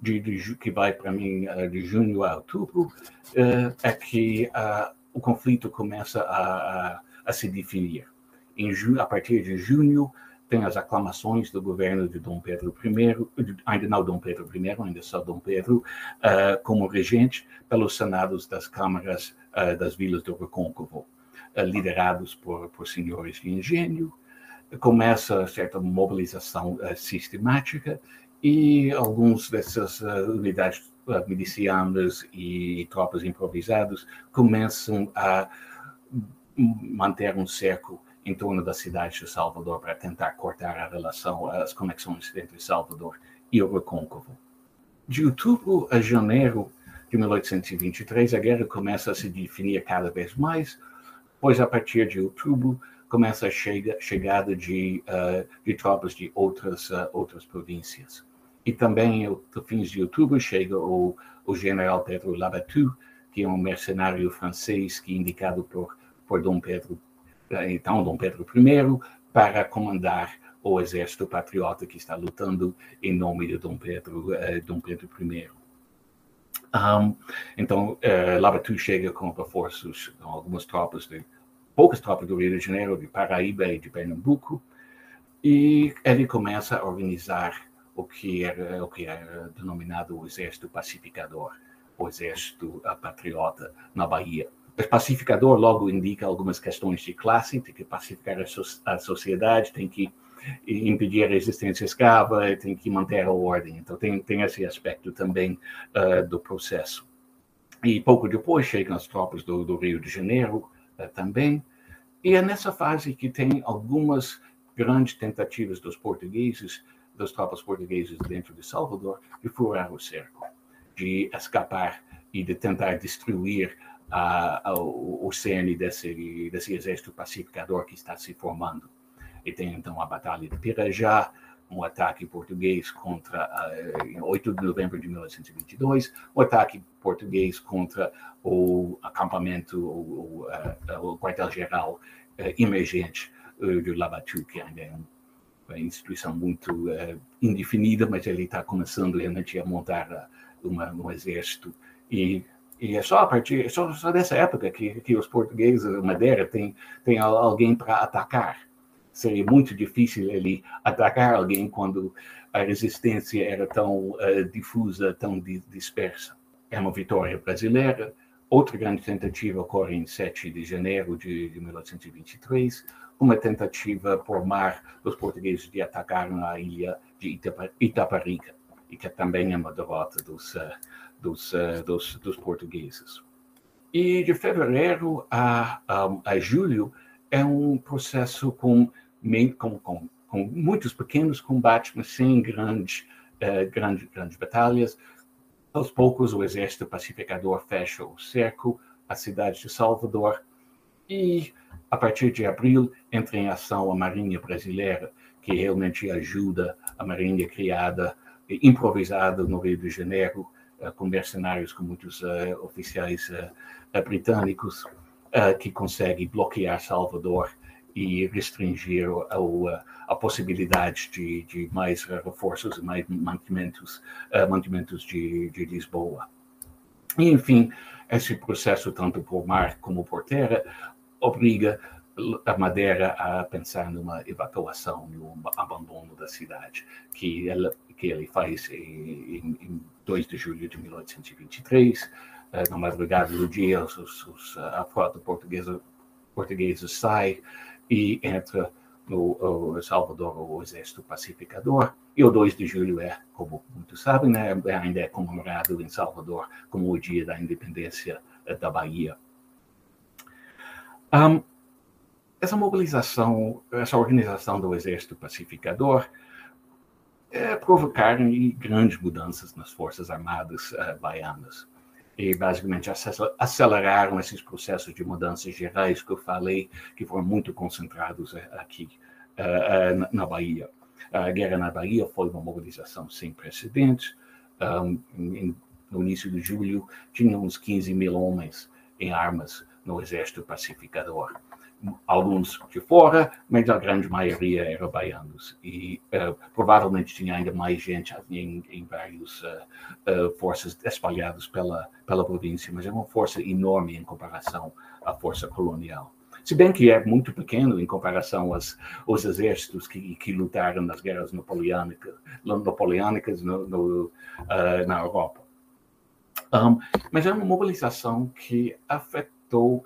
S3: de, de, que vai para mim uh, de junho a outubro, uh, é que uh, o conflito começa a, a, a se definir. Em, a partir de junho, tem as aclamações do governo de Dom Pedro I, ainda não Dom Pedro I, ainda só Dom Pedro, uh, como regente pelos senados das câmaras uh, das vilas do Recôncavo, uh, liderados por, por senhores de engenho. Começa certa mobilização sistemática e alguns dessas unidades milicianas e tropas improvisadas começam a manter um cerco em torno da cidade de Salvador para tentar cortar a relação, as conexões entre Salvador e o Recôncavo. De outubro a janeiro de 1823, a guerra começa a se definir cada vez mais, pois a partir de outubro começa a chega, chegada de, uh, de tropas de outras, uh, outras províncias. E também, no fins de outubro, chega o, o general Pedro Labatut, que é um mercenário francês que é indicado por, por Dom Pedro então Dom Pedro I, para comandar o exército patriota que está lutando em nome de Dom Pedro, eh, Dom Pedro I. Um, então, uh, Labatut chega com reforços, com algumas tropas, de, poucas tropas do Rio de Janeiro, de Paraíba e de Pernambuco, e ele começa a organizar o que era, o que era denominado o Exército Pacificador, o Exército Patriota na Bahia. Pacificador logo indica algumas questões de classe, tem que pacificar a, so a sociedade, tem que impedir a resistência escrava, tem que manter a ordem. Então, tem, tem esse aspecto também uh, do processo. E pouco depois chegam as tropas do, do Rio de Janeiro uh, também, e é nessa fase que tem algumas grandes tentativas dos portugueses, das tropas portuguesas dentro de Salvador, de furar o cerco, de escapar e de tentar destruir uh, o, o cerne desse, desse exército pacificador que está se formando. E tem então a Batalha de Pirajá, um ataque português contra, em 8 de novembro de 1922, um ataque português contra o acampamento, o, o, o quartel-geral uh, emergente de Labatu, que ainda é uma instituição muito indefinida, mas ele está começando realmente a montar uma, um exército e e é só a partir, é só, só dessa época que, que os portugueses, Madeira, tem, tem alguém para atacar seria muito difícil ele atacar alguém quando a resistência era tão uh, difusa, tão di dispersa. É uma vitória brasileira. Outra grande tentativa ocorre em 7 de janeiro de, de 1823, uma tentativa por mar dos portugueses de atacar a ilha de Itaparica, e que também é uma derrota dos, uh, dos, uh, dos, dos, portugueses. E de fevereiro a, a, julho é um processo com com, com, com muitos pequenos combates, mas sem grandes, uh, grandes, grandes batalhas. Aos poucos, o exército pacificador fecha o cerco à cidade de Salvador e, a partir de abril, entra em ação a Marinha Brasileira, que realmente ajuda a Marinha criada, improvisada no Rio de Janeiro, com mercenários, com muitos uh, oficiais britânicos, que consegue bloquear Salvador e restringir a, possibilidade de, de, mais reforços mais mantimentos, mantimentos de, de Lisboa. E, enfim, esse processo, tanto por mar como por terra, obriga a Madeira a pensar numa evacuação, num abandono da cidade, que, que ele faz em, em 2 de julho de 1823. Eh, na madrugada do dia, os, os, a frota portuguesa, portuguesa sai e entra no Salvador o Exército Pacificador. E o 2 de julho é, como muitos sabem, né, ainda é comemorado em Salvador como o dia da independência eh, da Bahia. Um, essa mobilização, essa organização do Exército Pacificador é, provocaram grandes mudanças nas Forças Armadas uh, baianas e basicamente aceleraram esses processos de mudanças gerais que eu falei, que foram muito concentrados eh, aqui uh, na Bahia. A guerra na Bahia foi uma mobilização sem precedentes. Um, em, no início de julho, tinha uns 15 mil homens em armas no exército pacificador alguns de fora, mas a grande maioria eram baianos. E uh, provavelmente tinha ainda mais gente em, em várias uh, uh, forças espalhadas pela, pela província, mas é uma força enorme em comparação à força colonial. Se bem que é muito pequeno em comparação aos, aos exércitos que, que lutaram nas guerras napoleônicas, napoleônicas no, no, na Europa. Um, mas é uma mobilização que afetou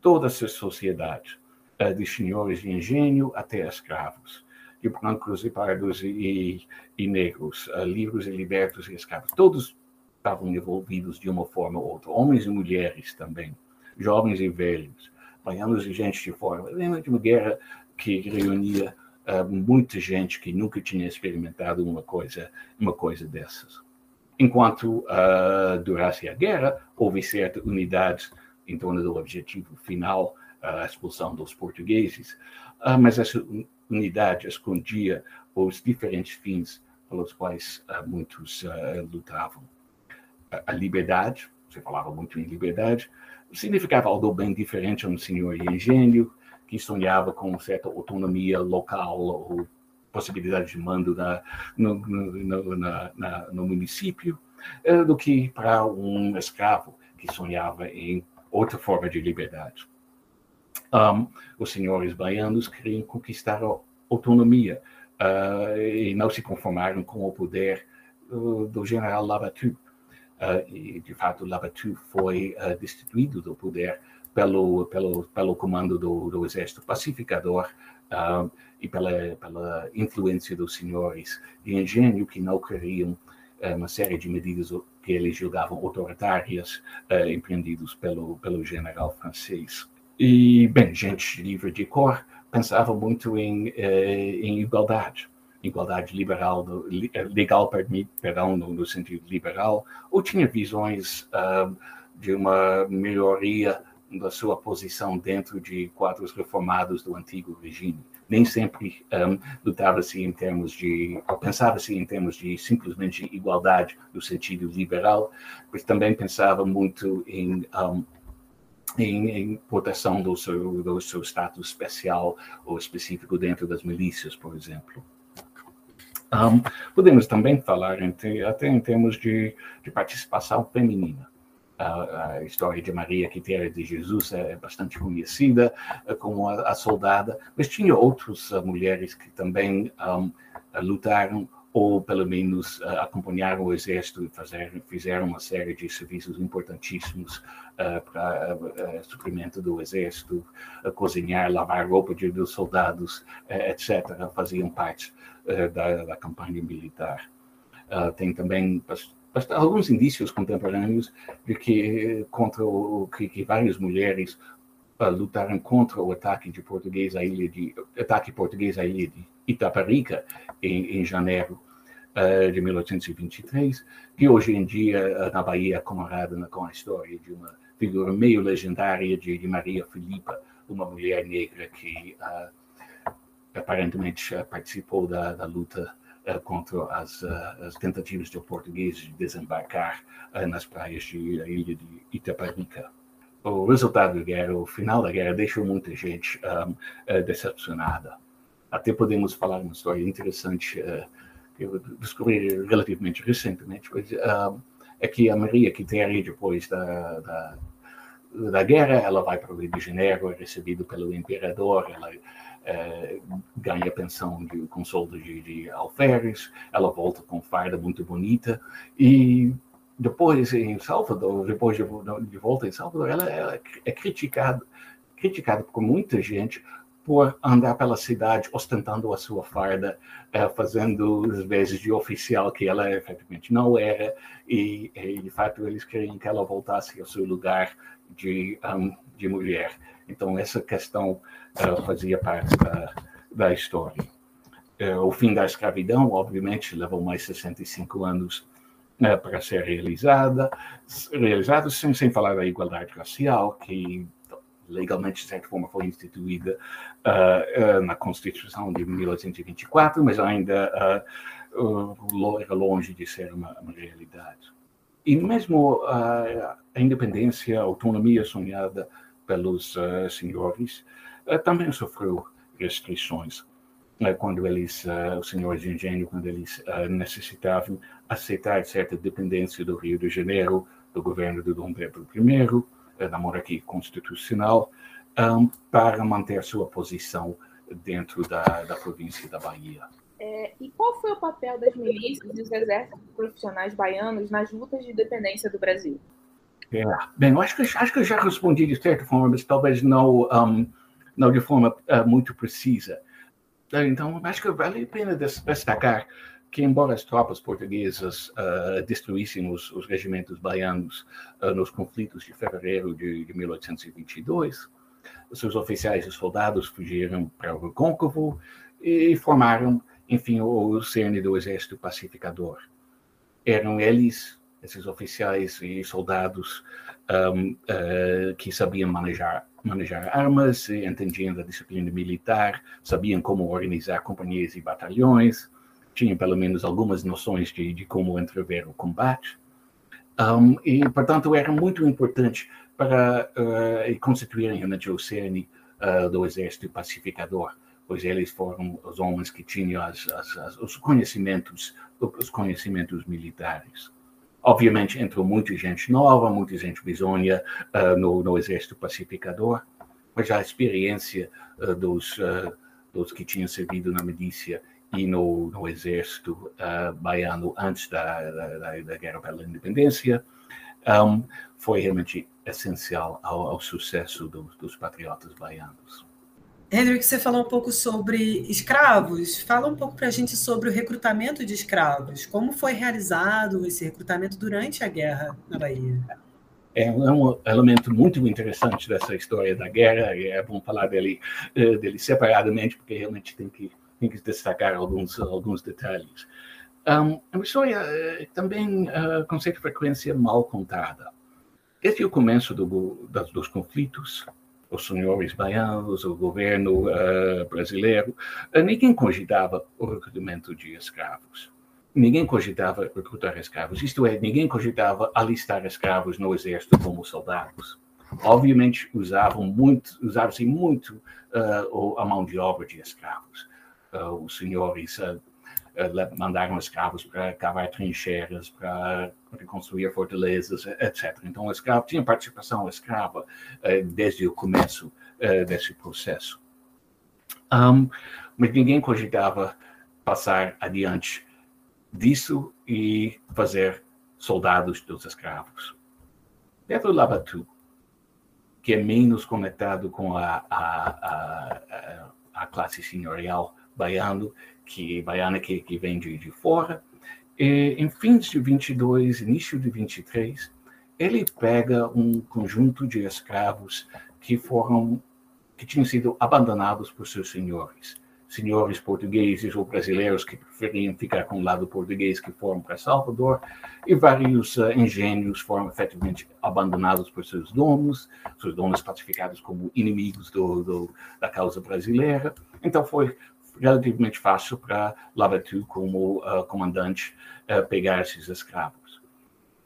S3: toda essa sociedade, eh, de senhores de engenho até escravos, de brancos e pardos e, e negros, eh, livres e libertos e escravos, todos estavam envolvidos de uma forma ou outra, homens e mulheres também, jovens e velhos, baianos e gente de fora. Lembra de uma guerra que reunia uh, muita gente que nunca tinha experimentado uma coisa, uma coisa dessas. Enquanto uh, durasse a guerra, houve certa unidade em torno do objetivo final, a expulsão dos portugueses, ah, mas essa unidade escondia os diferentes fins pelos quais ah, muitos ah, lutavam. A liberdade, você falava muito em liberdade, significava algo bem diferente a um senhor engenho que sonhava com certa autonomia local ou possibilidade de mando na, no, no, na, na, no município, eh, do que para um escravo que sonhava em outra forma de liberdade. Um, os senhores baianos queriam conquistar a autonomia uh, e não se conformaram com o poder uh, do general Labatu. Uh, e, de fato, Labatu foi destituído do poder pelo, pelo, pelo comando do, do exército pacificador e pela, pela influência dos senhores de engenho que não queriam uma série de medidas que eles julgavam autoritárias, uh, empreendidos pelo, pelo general francês E, bem, gente livre de cor pensava muito em, eh, em igualdade, igualdade liberal, do, legal, perdão, no, no, sentido liberal, ou tinha visões uh, de uma melhoria da sua posição dentro de quadros reformados do antigo regime. Nem sempre um, lutava-se em termos de, pensava-se em termos de simplesmente igualdade no sentido liberal, mas também pensava muito em um, em, em, proteção do seu, do seu status especial ou específico dentro das milícias, por exemplo. Um, podemos também falar em, até em termos de, de participação feminina a, a, história de Maria Quitéria de Jesus é bastante conhecida eh, como a, a soldada, mas tinha outras uh, mulheres que também um, lutaram ou pelo menos uh, acompanharam o exército e fazer, fizeram uma série de serviços importantíssimos uh, para uh, suprimento do exército, cozinhar, lavar roupa de, dos soldados, etc. Faziam parte da, da, campanha militar. tem também alguns indícios contemporâneos de que contra o que, que várias mulheres uh, lutaram contra o ataque de português à ilha de ataque português à ilha de Itaparica em, em janeiro uh, de 1823, que hoje em dia uh, na Bahia é comemorada com a história de uma figura meio legendária de, de Maria Filipa, uma mulher negra que aparentemente participou da, da luta contra as, uh, as, tentativas de portugueses de desembarcar uh, nas praias da ilha de Itaparica. O resultado da guerra, o final da guerra, deixou muita gente um, decepcionada. Até podemos falar uma história interessante que eu descobri relativamente recentemente, pois, é que a Maria Quitéria, depois da, da da guerra, ela vai para o Rio de Janeiro, é recebida pelo imperador, ela é, ganha pensão de consoldo de, de alferes, ela volta com farda muito bonita e depois em Salvador, depois de, de volta em Salvador, ela, ela é criticada, criticada por muita gente por andar pela cidade ostentando a sua farda, é, fazendo as vezes de oficial que ela efetivamente não era, e, e, de fato eles queriam que ela voltasse ao seu lugar de, um, de mulher. Então essa questão uh, fazia parte da, da história. Uh, o fim da escravidão, obviamente, levou mais 65 anos uh, para ser realizada, realizado sem, sem falar da igualdade racial, que legalmente, de certa forma, foi instituída uh, uh, na Constituição de 1824, mas ainda uh, era longe de ser uma, uma realidade. E mesmo a independência, a autonomia sonhada pelos senhores também sofreu restrições quando eles, os senhores de engenho, quando eles necessitavam aceitar certa dependência do Rio de Janeiro, do governo de Dom Pedro I, da monarquia constitucional, um, para manter sua posição dentro da, da província da Bahia.
S2: É, e qual foi o papel das milícias e dos exércitos profissionais baianos nas lutas de independência do Brasil?
S3: É, bem, eu acho que, acho que eu já respondi de certa forma, mas talvez não um, não de forma uh, muito precisa. Então, acho que vale a pena destacar que, embora as tropas portuguesas uh, destruíssem os, os, regimentos baianos uh, nos conflitos de fevereiro de, de 1822, os seus oficiais e soldados fugiram para o Recôncavo e formaram, enfim, o cerne do Exército Pacificador. Eram eles, esses oficiais e soldados, um, uh, que sabiam manejar manejar armas, entendiam da disciplina militar, sabiam como organizar companhias e batalhões, tinham pelo menos algumas noções de, de como entrever o combate. Um, e, portanto, era muito importante para uh, constituírem realmente o cerne uh, do exército pacificador, pois eles foram os homens que tinham as, as, as, os conhecimentos, os conhecimentos militares. Obviamente entrou muita gente nova, muita gente bisonha uh, no, no, exército pacificador, mas a experiência uh, dos, uh, dos que tinham servido na milícia e no, no exército baiano antes da, da, da, guerra pela independência um, foi realmente essencial ao, ao sucesso do, dos patriotas baianos.
S1: Henrique, você falou um pouco sobre escravos. Fala um pouco para a gente sobre o recrutamento de escravos. Como foi realizado esse recrutamento durante a guerra na Bahia?
S3: é um elemento muito interessante dessa história da guerra, é bom falar dele, eh, dele separadamente, porque realmente tem que, tem que destacar alguns, alguns detalhes. Um, é história eh, também uh, com certa frequência mal contada. Desde o começo do, dos conflitos, os senhores baianos, o governo uh, brasileiro, uh, ninguém cogitava o recrutamento de escravos ninguém cogitava recrutar escravos, isto é, ninguém cogitava alistar escravos no exército como soldados. Obviamente usavam muito, usava-se muito uh, a mão de obra de escravos. Uh, os senhores mandaram escravos para cavar trincheiras, para reconstruir fortalezas, etc. Então, o escravo tinha participação escrava desde o começo desse processo. Um, mas ninguém cogitava passar adiante disso e fazer soldados dos escravos. Pedro Labatu, que é menos conectado com a, a, a, a classe senhorial baiano, que baiana que, que vem de, de fora, em fins de 22, início de 23, ele pega um conjunto de escravos que foram que tinham sido abandonados por seus senhores senhores portugueses ou brasileiros que preferiam ficar com o lado português que foram para Salvador, e vários uh, engenhos foram efetivamente abandonados por seus donos, seus donos classificados como inimigos do, do, da causa brasileira. Então foi relativamente fácil para Lavatu, como uh, comandante, uh, pegar esses escravos.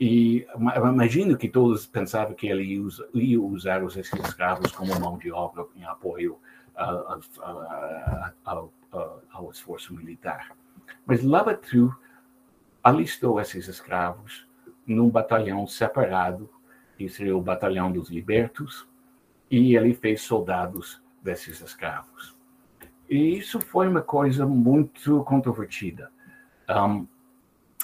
S3: E imagino que todos pensavam que ele ia, ia usar os escravos como mão de obra em apoio ao, ao esforço militar. Mas Labatru alistou esses escravos num batalhão separado, que seria o Batalhão dos Libertos, e ele fez soldados desses escravos. E isso foi uma coisa muito controvertida. Um,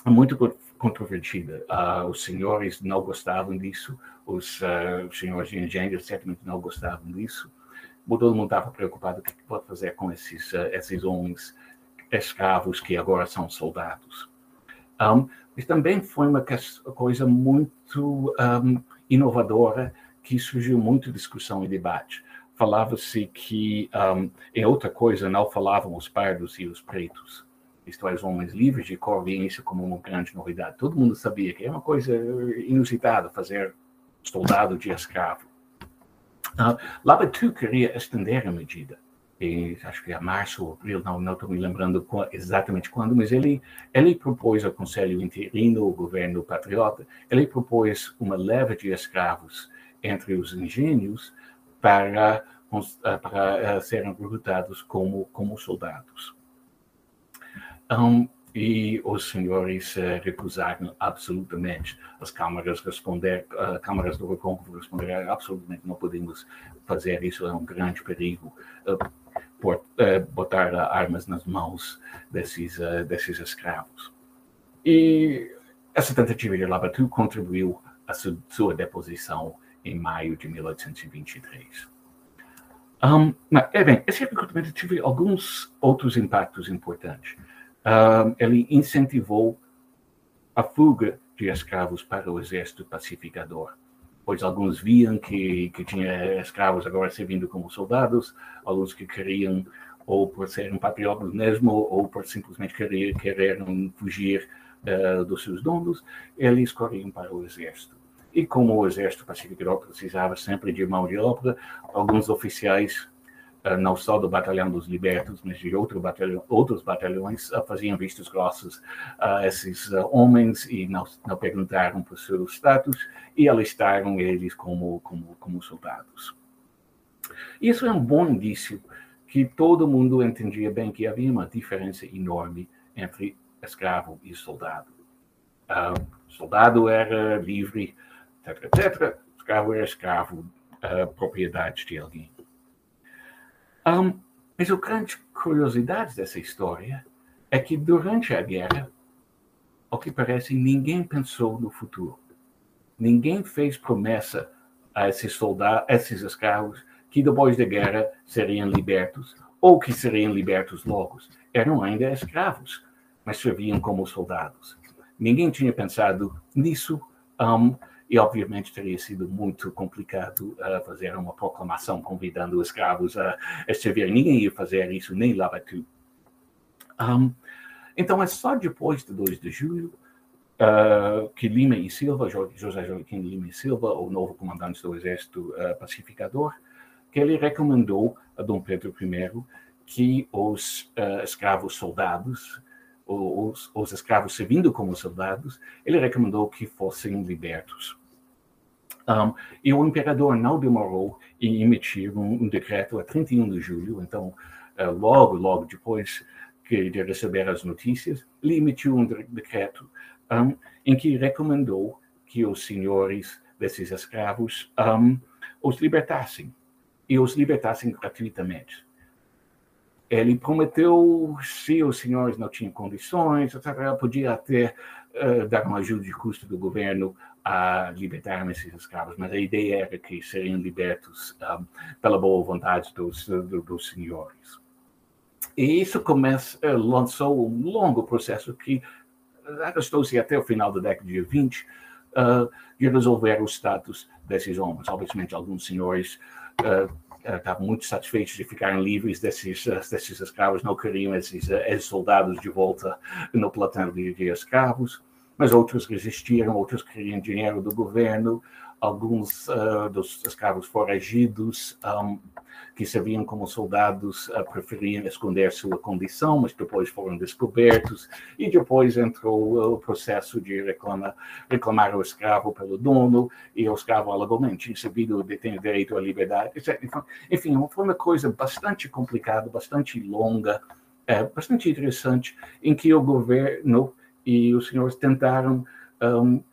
S3: muito controvertida. Uh, os senhores não gostavam disso, os, uh, senhores de engenho certamente não gostavam disso todo mundo estava preocupado o que pode fazer com esses, uh, esses homens escravos que agora são soldados. Um, mas também foi uma coisa muito um, inovadora que surgiu muito discussão e debate. Falava-se que, um, em outra coisa, não falavam os pardos e os pretos. Isto é, os homens livres de cor isso como uma grande novidade. Todo mundo sabia que é uma coisa inusitada fazer soldado de escravo. Uh, Labatut queria estender a medida. E acho que é março ou abril, não, estou me lembrando exatamente quando, mas ele, ele propôs ao Conselho Interino, o governo patriota, ele propôs uma leva de escravos entre os engenhos para, ah, para uh, serem recrutados como, como soldados. Um, e os senhores uh, recusaram absolutamente. As câmaras responder, uh, câmaras do Recôncavo responderam absolutamente não podemos fazer isso, é um grande perigo por, botar armas nas mãos desses, desses escravos. E essa tentativa de Labatu contribuiu à su sua deposição em maio de 1823. Um, mas, é bem, esse recrutamento teve alguns outros impactos importantes uh, ele incentivou a fuga de escravos para o exército pacificador, pois alguns viam que, que tinha escravos agora servindo como soldados, alguns que queriam, ou por serem patriotas mesmo, ou por simplesmente querer, querer fugir uh, dos seus donos, eles corriam para o exército. E como o exército pacificador precisava sempre de mão de obra, alguns oficiais eh, não só do Batalhão dos Libertos, mas de outro batalhão, outros batalhões, eh, faziam vistos grossos a esses eh, homens e não, não perguntaram por seu status e alistaram eles como, como, como soldados. Isso é um bom indício que todo mundo entendia bem que havia uma diferença enorme entre escravo e soldado. Uh, soldado era livre, etc, etc. Escravo era escravo, uh, propriedade de alguém. Um, mas a grande curiosidade dessa história é que durante a guerra, ao que parece, ninguém pensou no futuro. Ninguém fez promessa a esses soldados, a esses escravos, que depois da guerra seriam libertos, ou que seriam libertos logo. Eram ainda escravos, mas serviam como soldados. Ninguém tinha pensado nisso, um, e obviamente teria sido muito complicado uh, fazer uma proclamação convidando os escravos a, servir. Ninguém ia fazer isso, nem Lavatu. Um, então é só depois de 2 de julho uh, que Lima e Silva, José Joaquim Lima e Silva, o novo comandante do Exército uh, Pacificador, que ele recomendou a Dom Pedro I que os escravos soldados os, os escravos servindo como soldados, ele recomendou que fossem libertos. Um, e o imperador não demorou em emitir um, um decreto a 31 de julho, então, uh, logo, logo depois que de receber as notícias, ele emitiu um decreto um, em que recomendou que os senhores desses escravos os libertassem e os libertassem gratuitamente ele prometeu, se os senhores não tinham condições, etc., podia até uh, dar uma ajuda de custo do governo a libertar esses escravos, mas a ideia era que seriam libertos um, ah, pela boa vontade dos, do, dos senhores. E isso começa, uh, lançou um longo processo que arrastou-se até o final da década de 20 uh, de resolver o status desses homens. Obviamente, alguns senhores uh, estavam muito satisfeitos de ficarem livres desses, eh, desses escravos, não queriam esses soldados de volta no platão de, de escravos, mas outros resistiram, outros queriam dinheiro do governo, alguns uh, dos escravos foragidos um, que serviam como soldados uh, preferiam esconder sua condição, mas depois foram descobertos, e depois entrou o processo de reclama, reclamar o escravo pelo dono, e o escravo alegadamente recebido tem direito à liberdade, etc. Enfim, foi uma coisa bastante complicada, bastante longa, é, bastante interessante, em que o governo e os senhores tentaram um,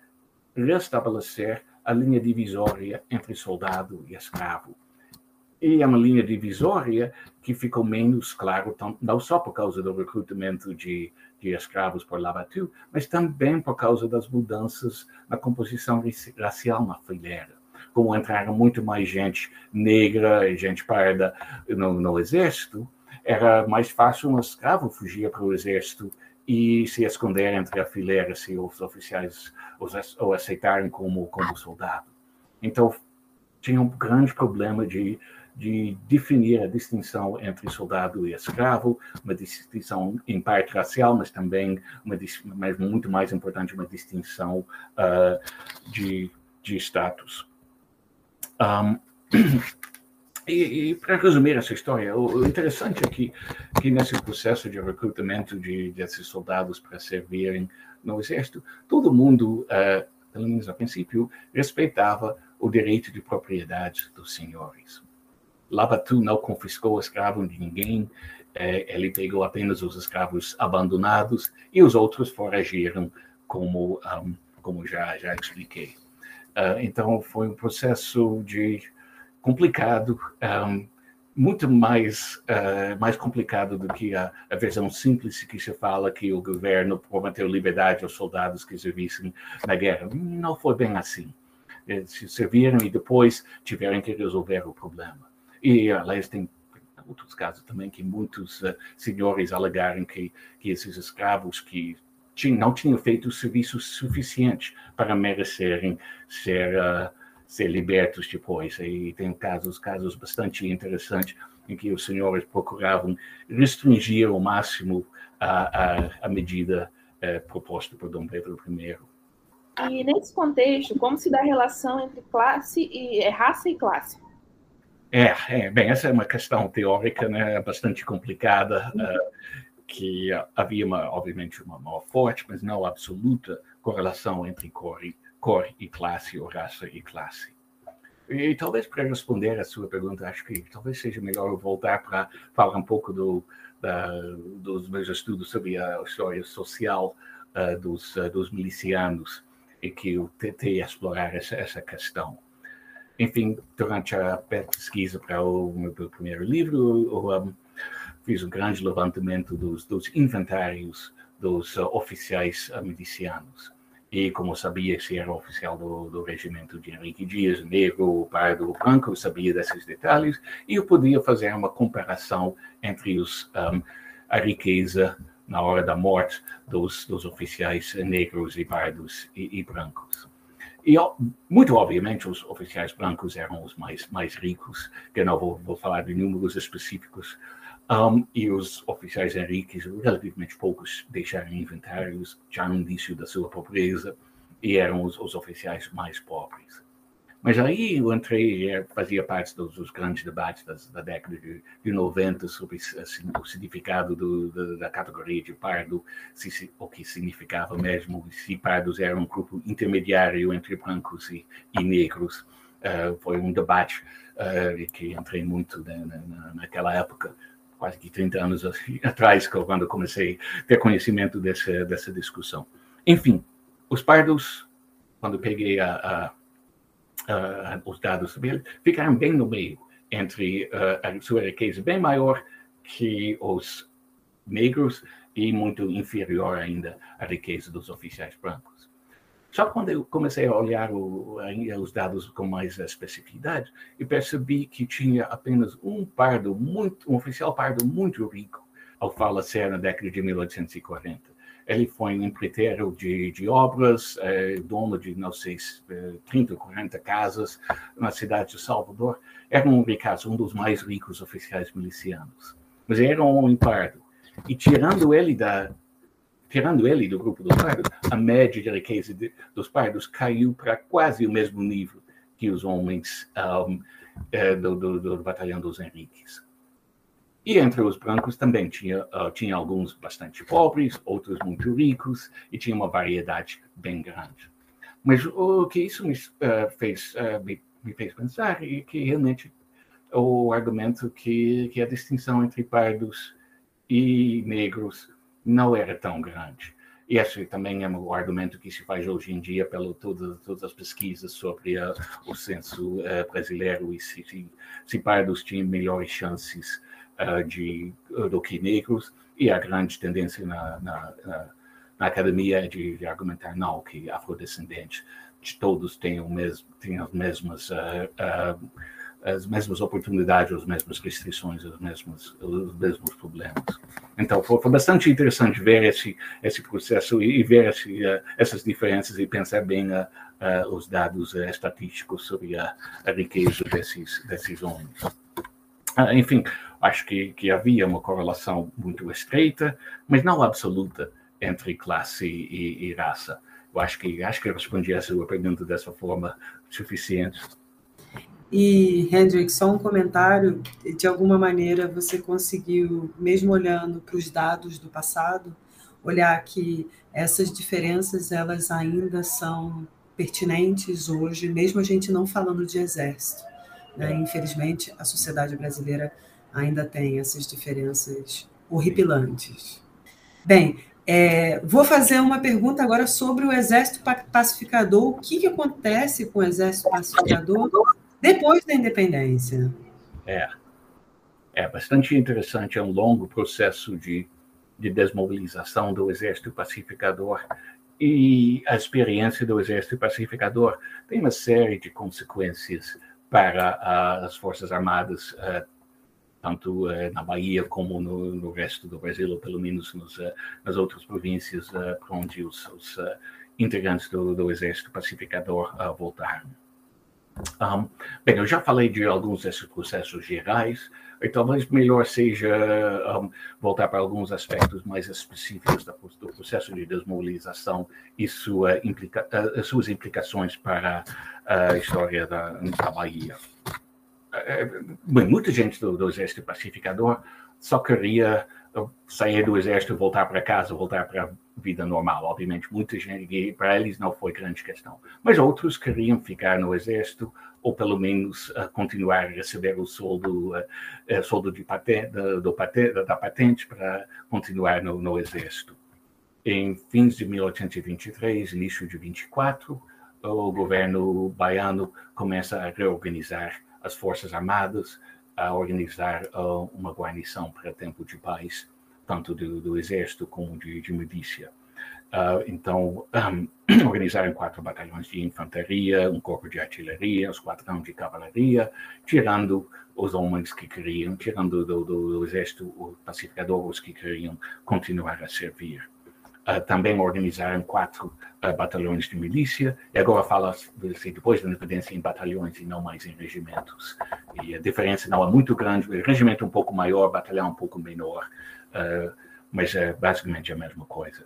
S3: restabelecer a linha divisória entre soldado e escravo. E é uma linha divisória que ficou menos claro, não só por causa do recrutamento de, de escravos por Lavatu, mas também por causa das mudanças na composição racial na fileira. Como entraram muito mais gente negra e gente parda no, no exército, era mais fácil um escravo fugir para o exército e se esconder entre a fileira se os oficiais o aceitarem como, como soldado. Então, tinha um grande problema de, de definir a distinção entre soldado e escravo, uma distinção em parte racial, mas também, uma, mas muito mais importante, uma distinção uh, de, de status. Um, E, e para resumir essa história, o, o interessante é que, que, nesse processo de recrutamento de, desses soldados para servirem no exército, todo mundo, uh, pelo menos a princípio, respeitava o direito de propriedade dos senhores. Lavatu não confiscou escravo de ninguém, eh, ele pegou apenas os escravos abandonados e os outros foragiram, como, um, como já, já expliquei. Uh, então, foi um processo de complicado, um, muito mais, uh, mais complicado do que a, a, versão simples que se fala que o governo prometeu liberdade aos soldados que servissem na guerra. Não foi bem assim. Eles serviram e depois tiveram que resolver o problema. E, aliás, tem outros casos também que muitos uh, senhores alegaram que, que esses escravos que tinham, não tinham feito o serviço suficiente para merecerem ser uh, ser libertos depois. E tem casos, casos bastante interessantes em que os senhores procuravam restringir ao máximo a, a, a medida é, proposta por Dom Pedro I.
S2: E nesse contexto, como se dá a relação entre classe e é, raça e classe?
S3: É, é, bem, essa é uma questão teórica, né, bastante complicada, uhum. uh, que havia, uma, obviamente, uma, uma forte, mas não absoluta correlação entre cor e, cor e classe, ou raça e classe. E talvez para responder a sua pergunta, acho que talvez seja melhor eu voltar para falar um pouco do, da, dos meus estudos sobre a história social uh, dos, uh, dos milicianos e que eu tentei explorar essa, essa questão. Enfim, durante a pesquisa para o meu primeiro livro, eu um, fiz um grande levantamento dos, dos inventários dos uh, oficiais milicianos e como sabia se era oficial do, do regimento de Henrique Dias, negro, pardo, branco, sabia desses detalhes e eu podia fazer uma comparação entre os, um, a riqueza na hora da morte dos, dos oficiais negros e pardos e, e brancos. e, muito obviamente, os oficiais brancos eram os mais, mais ricos, que eu não vou, vou falar de números específicos, um, e os oficiais henriques, relativamente poucos, deixaram inventários já no início da sua pobreza, e eram os, os oficiais mais pobres. Mas aí eu entrei, é, fazia parte dos, dos grandes debates das, da década de, de 90 sobre assim, o significado do, da, da, categoria de pardo, se, se, o que significava mesmo, se pardos eram um grupo intermediário entre brancos e, e negros. Uh, foi um debate uh, que entrei muito né, na, naquela época, quase que 30 anos atrás, quando comecei a ter conhecimento dessa, dessa discussão. Enfim, os pardos, quando peguei a, a uh, os dados sobre ficaram bem no meio, entre uh, a sua riqueza bem maior que os negros e muito inferior ainda à riqueza dos oficiais brancos. Só quando eu comecei a olhar o, os dados com mais especificidade, eu percebi que tinha apenas um pardo, muito, um oficial pardo muito rico, ao falecer na década de 1840 ele foi um empreiteiro de, de obras, é, dono de, não sei, 30 ou 40 casas na cidade de Salvador. Era um ricaço, um dos mais ricos oficiais milicianos. Mas era um homem pardo. E tirando ele da tirando ele do grupo dos pardos, a média de riqueza de, dos pardos caiu para quase o mesmo nível que os homens um, é, do, do, do batalhão dos Henriques. E entre os brancos também tinha, uh, tinha alguns bastante pobres, outros muito ricos, e tinha uma variedade bem grande. Mas o que isso me, uh, fez, uh, me, me, fez pensar é que realmente o argumento que, que a distinção entre pardos e negros não era tão grande. E esse também é o argumento que se faz hoje em dia pelo todas, todas as pesquisas sobre uh, o censo uh, brasileiro e se, se, se pardos tinham melhores chances uh, de, do que negros, e a grande tendência na, na, na, na academia é de, de, argumentar não, que afrodescendentes de todos têm, o mesmo, têm as mesmas as mesmas oportunidades, as mesmas restrições, os mesmos, os mesmos problemas. Então, foi, foi bastante interessante ver esse, esse processo e, e ver esse, uh, essas diferenças e pensar bem uh, uh, os dados estatísticos sobre a, a riqueza desses, desses homens. enfim, Acho que, que havia uma correlação muito estreita, mas não absoluta, entre classe e, e raça. Eu acho que acho que eu respondi a sua pergunta dessa forma suficiente.
S1: E, Hendrik, só um comentário: de alguma maneira você conseguiu, mesmo olhando para os dados do passado, olhar que essas diferenças elas ainda são pertinentes hoje, mesmo a gente não falando de exército. Né? Infelizmente, a sociedade brasileira ainda tem essas diferenças horripilantes. Bem, é, vou fazer uma pergunta agora sobre o Exército Pacificador. O que, que acontece com o Exército Pacificador depois da independência?
S3: É, é bastante interessante. É um longo processo de, de desmobilização do Exército Pacificador. E a experiência do Exército Pacificador tem uma série de consequências para as Forças Armadas uh, tanto eh, na Bahia como no, no, resto do Brasil, ou pelo menos nos, eh, nas outras províncias eh, para onde os, os integrantes do, do, Exército Pacificador voltaram. Um, bem, eu já falei de alguns desses processos gerais, e talvez melhor seja um, voltar para alguns aspectos mais específicos do processo de desmobilização e sua implica, uh, suas implicações para a história da, da Bahia. É, bem, muita gente do, do exército pacificador só queria uh, sair do exército, voltar para casa, voltar para vida normal. Obviamente, muita gente, para eles não foi grande questão. Mas outros queriam ficar no exército ou pelo menos uh, continuar a receber o soldo, uh, soldo de patente, do patente, da patente para continuar no, no exército. Em fins de 1823, início de 24, o governo baiano começa a reorganizar as Forças Armadas a organizar uh, uma guarnição para tempo de paz, tanto do, do exército como de, de milícia. Uh, então, um, organizaram quatro batalhões de infantaria, um corpo de artilharia, um esquadrão de cavalaria, tirando os homens que queriam, tirando do, do, do exército pacificador os que queriam continuar a servir. Uh, também organizaram quatro uh, batalhões de milícia, e agora fala-se depois da independência em batalhões e não mais em regimentos. E a diferença não é muito grande, o regimento um pouco maior, batalhão um pouco menor, mas é basicamente a mesma coisa.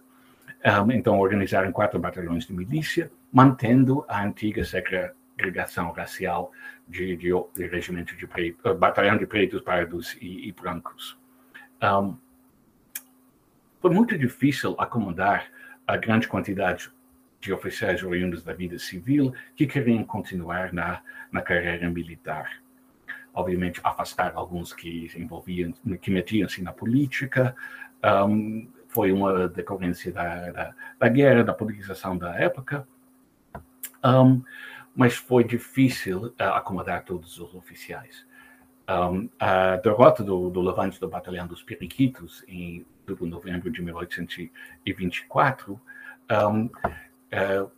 S3: Um, então organizaram quatro batalhões de milícia, mantendo a antiga segregação racial de, de, de regimento de preto, batalhão de pretos, pardos e, e brancos. Um, foi muito difícil acomodar a grande quantidade de oficiais oriundos da vida civil que queriam continuar na, na carreira militar. Obviamente, afastar alguns que se envolviam, que metiam-se na política, um, foi uma decorrência da, da, da, guerra, da politização da época, um, mas foi difícil uh, acomodar todos os oficiais. Um, a derrota do, do levante do Batalhão dos Periquitos em novembro de 1824, um, uh,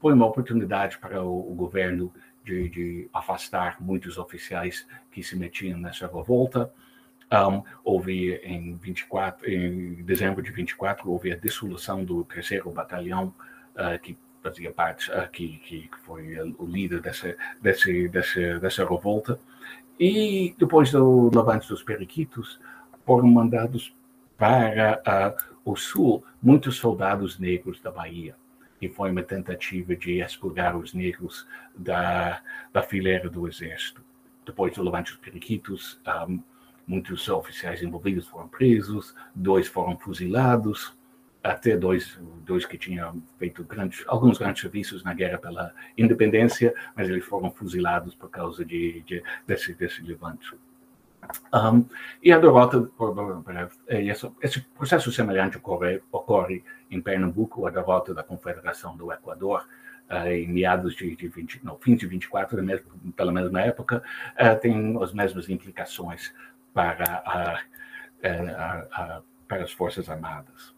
S3: foi uma oportunidade para o, o governo de, de, afastar muitos oficiais que se metiam nessa revolta. Um, houve em 24, em dezembro de 24, houve a dissolução do terceiro batalhão uh, que fazia parte, uh, que, que foi o líder dessa, dessa, dessa, revolta. E depois do levante dos periquitos, foram mandados para uh, o sul muitos soldados negros da Bahia. E foi uma tentativa de expurgar os negros da, da fileira do exército. Depois do levante dos periquitos, um, muitos oficiais envolvidos foram presos, dois foram fuzilados, até dois, dois que tinham feito grandes, alguns grandes serviços na guerra pela independência, mas eles foram fuzilados por causa de, de desse, desse levante. Um, e a derrota, esse processo semelhante ocorre, ocorre em Pernambuco, a derrota da Confederação do Equador, uh, em meados de, de 20, no fim de 24, mesmo, pela mesma época, uh, tem as mesmas implicações para, para as Forças Armadas.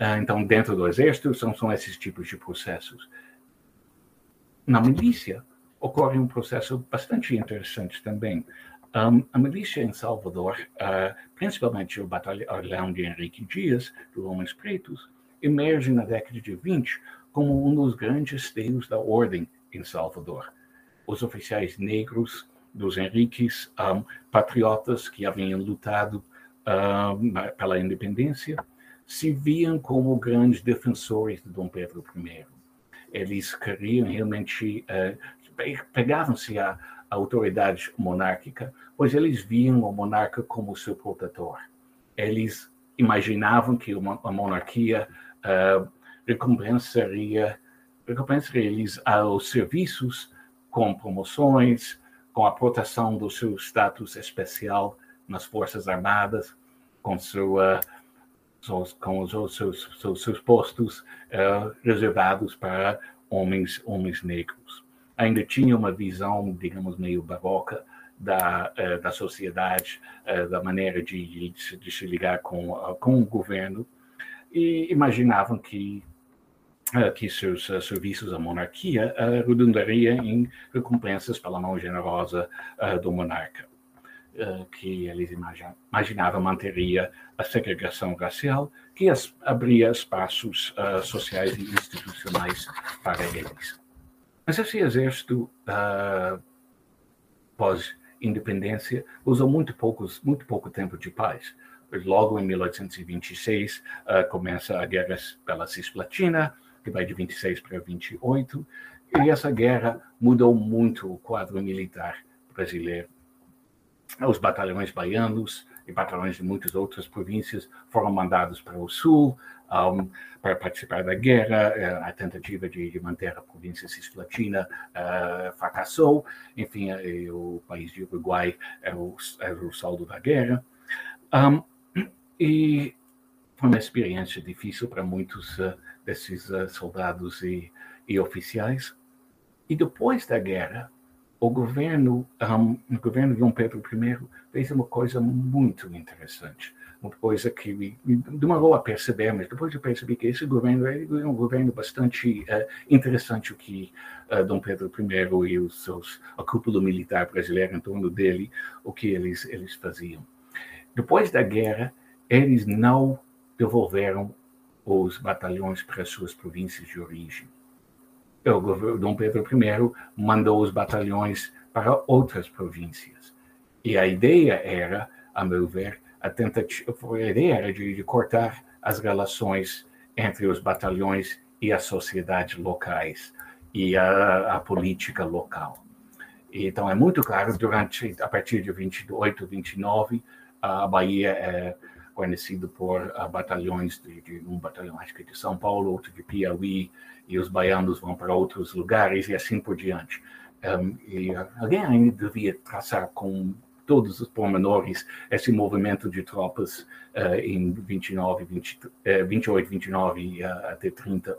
S3: Uh, então, dentro do Exército, são, são esses tipos de processos. Na milícia, ocorre um processo bastante interessante também. Um, a milícia em Salvador, uh, principalmente o batalhão de Henrique Dias, do Homens Pretos, emerge na década de 20 como um dos grandes esteios da ordem em Salvador. Os oficiais negros dos Henriques, um, patriotas que haviam lutado pela independência, se viam como grandes defensores de Dom Pedro I. Eles queriam realmente, uh, pegavam-se a a autoridade monárquica, pois eles viam o monarca como seu protetor. Eles imaginavam que uma, a monarquia uh, recompensaria, recompensaria eles aos serviços com promoções, com a proteção do seu status especial nas Forças Armadas, com, uh, com os seus, seus, seus postos uh, reservados para homens, homens negros ainda tinha uma visão, digamos, meio barroca da, uh, da sociedade, uh, da maneira de, de, se ligar com, uh, com o governo, e imaginavam que, que seus serviços à monarquia redundaria em recompensas pela mão generosa do monarca. que eles imaginavam manteria a segregação racial, que as, abria espaços sociais e institucionais para eles. Mas esse exército uh, pós-independência usou muito, poucos, muito pouco tempo de paz. Logo em 1826 uh, ah, começa a guerra pela Cisplatina, que vai de 26 para 28, e essa guerra mudou muito o quadro militar brasileiro. Os batalhões baianos e batalhões de muitas outras províncias foram mandados para o sul, um, para participar da guerra. Eh, a tentativa de, de manter a província cisplatina uh, fracassou. Enfim, eh, o país de Uruguai era o, era o saldo da guerra. Um, e foi uma experiência difícil para muitos uh, desses uh, soldados e, e, oficiais. E depois da guerra, o governo, um, o governo de Dom Pedro I fez uma coisa muito interessante uma coisa que demorou a perceber, mas depois eu percebi que esse governo é um governo bastante uh, interessante, o que uh, Dom Pedro I e os seus, a cúpula militar brasileira em torno dele, o que eles, eles faziam. Depois da guerra, eles não devolveram os batalhões para suas províncias de origem. O governo Dom Pedro I mandou os batalhões para outras províncias. E a ideia era, a meu ver, a tentativa, a ideia era de, de cortar as relações entre os batalhões e as sociedades locais e a, a política local. Então é muito claro durante a partir de 28, 29 a Bahia é conhecido por uh, batalhões de, de, um batalhão acho que de São Paulo, outro de Piauí e os baianos vão para outros lugares e assim por diante. Um, e alguém ainda devia traçar com todos os pormenores esse movimento de tropas uh, em 29, 20, uh, 28, 29 uh, até 30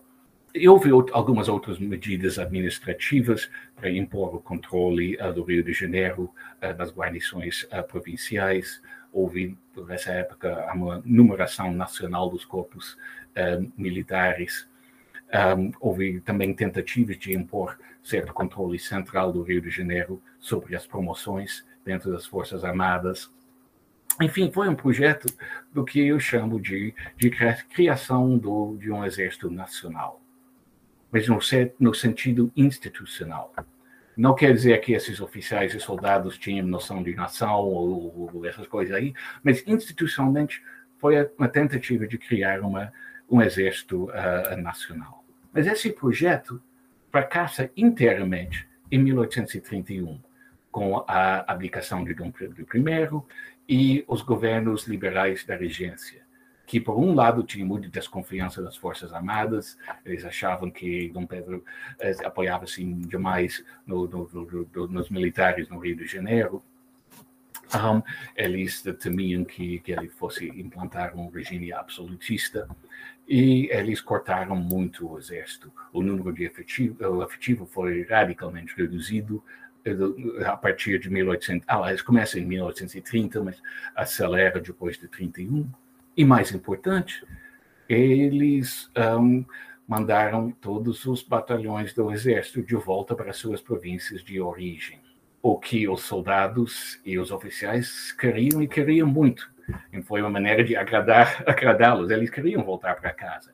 S3: e houve algumas outras medidas administrativas para impor o controle uh, do Rio de Janeiro das guarnições uh, provinciais. Houve, por essa época, uma numeração nacional dos corpos militares. Um, houve também tentativas de impor certo controle central do Rio de Janeiro sobre as promoções dentro das Forças Armadas. Enfim, foi um projeto do que eu chamo de, de criação do, de um exército nacional mas no, no sentido institucional. Não quer dizer que esses oficiais e soldados tinham noção de nação ou, ou essas coisas aí, mas institucionalmente foi uma tentativa de criar uma, um exército uh, nacional. Mas esse projeto fracassa inteiramente em 1831, com a abdicação de Dom Pedro I e os governos liberais da regência que, por um lado, tinha muita desconfiança das Forças Armadas, eles achavam que Dom Pedro eh, apoiava-se demais no, no, no, nos militares no Rio de Janeiro. Um, eles temiam que, que ele fosse implantar um regime absolutista e eles cortaram muito o exército. O número de efetivo, efetivo foi radicalmente reduzido a partir de 1800. Ah, eles começam em 1830, mas acelera depois de 31. E mais importante, eles um, mandaram todos os batalhões do exército de volta para suas províncias de origem. O que os soldados e os oficiais queriam e queriam muito. E foi uma maneira de agradar, agradá-los. Eles queriam voltar para casa.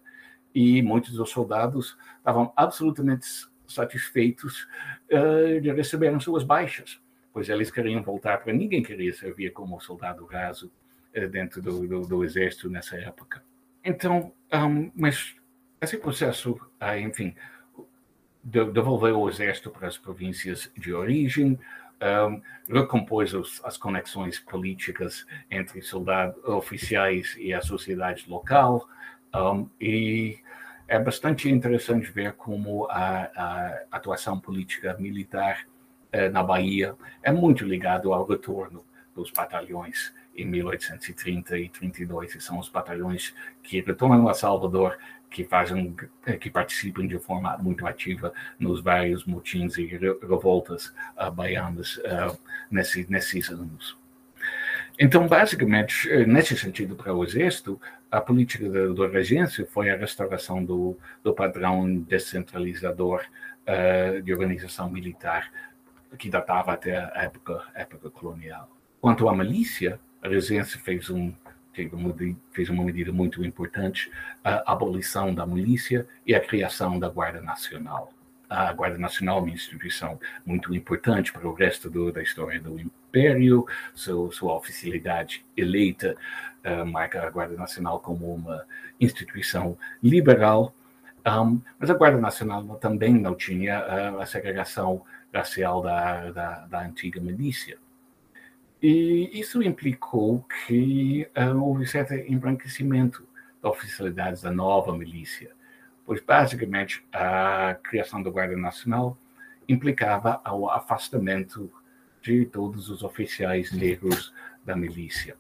S3: E muitos dos soldados estavam absolutamente satisfeitos uh, de receberem suas baixas, pois eles queriam voltar para ninguém queria servir como soldado raso eh, dentro do, do, do, exército nessa época. Então, um, mas esse processo, uh, enfim, de, devolveu o exército para as províncias de origem, um, recompôs os, as conexões políticas entre soldados, oficiais e a sociedade local, um, e é bastante interessante ver como a, a atuação política militar uh, na Bahia é muito ligado ao retorno dos batalhões em 1830 e 32, e são os batalhões que retornam a Salvador, que fazem, que participam de forma muito ativa nos vários motins e revoltas uh, baianas uh, nesse, nesses anos. Então, basicamente, nesse sentido, para o Exército, a política da regência foi a restauração do, do padrão descentralizador uh, de organização militar que datava até a época, época colonial. Quanto à milícia, a regência fez, um, fez uma medida muito importante, a abolição da milícia e a criação da Guarda Nacional. A Guarda Nacional é uma instituição muito importante para o resto do, da história do Império, sua, sua oficialidade eleita uh, marca a Guarda Nacional como uma instituição liberal, um, mas a Guarda Nacional também não tinha uh, a segregação racial da, da, da antiga milícia. E isso implicou que uh, houve certo embranquecimento da oficialidade da nova milícia, pois basicamente a criação da Guarda Nacional implicava o afastamento de todos os oficiais negros da milícia.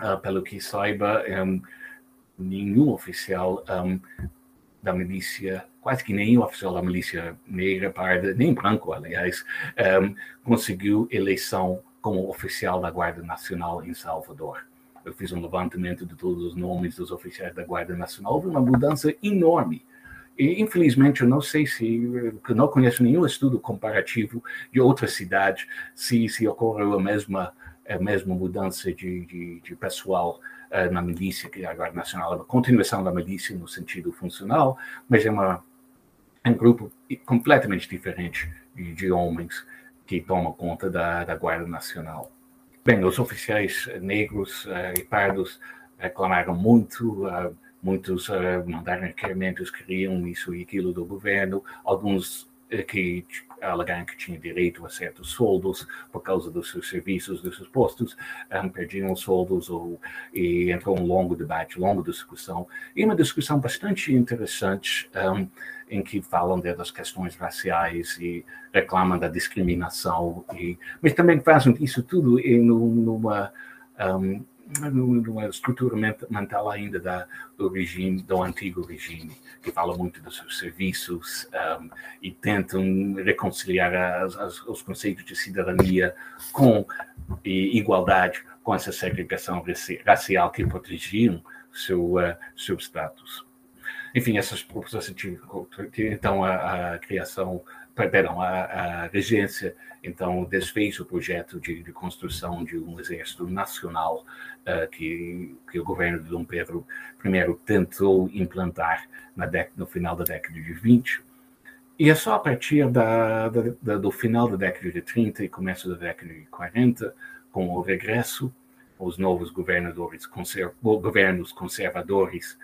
S3: Uh, pelo que saiba, um, nenhum oficial um, da milícia, quase que nenhum oficial da milícia negra, parda, nem branco, aliás, um, conseguiu eleição como oficial da Guarda Nacional em Salvador. Eu fiz um levantamento de todos os nomes dos oficiais da Guarda Nacional, houve uma mudança enorme. E, infelizmente, eu não sei se, eu não conheço nenhum estudo comparativo de outra cidade, se, se ocorreu a mesma, a mesma mudança de, de, de pessoal uh, na milícia, que é a Guarda Nacional é uma continuação da milícia no sentido funcional, mas é, uma, é um grupo completamente diferente de, de homens que tomam conta da, da Guarda Nacional. Bem, os oficiais negros uh, e pardos reclamaram muito, uh, muitos uh, mandaram requerimentos, queriam isso e aquilo do governo, alguns que alegaram que tinha direito a certos soldos por causa dos seus serviços, dos seus postos, um, perdiam soldos ou, e entrou um longo debate, longa discussão, e uma discussão bastante interessante um, em que falam das questões raciais e reclamam da discriminação, e, mas também fazem isso tudo em numa um, numa estrutura mental ainda da, do regime, do antigo regime, que fala muito dos seus serviços um, e tentam reconciliar as, as, os conceitos de cidadania com igualdade com essa segregação racial que protegiam seu, uh, seu status. Enfim, essas propostas então a, a criação perdão, a, a regência então desfez o projeto de, de construção de um exército nacional que, que o governo de Dom Pedro I tentou implantar na no final da década de 20. E é só a partir da, da, da, do final da década de 30 e começo da década de 40, com o regresso, os novos governadores, conser, governos conservadores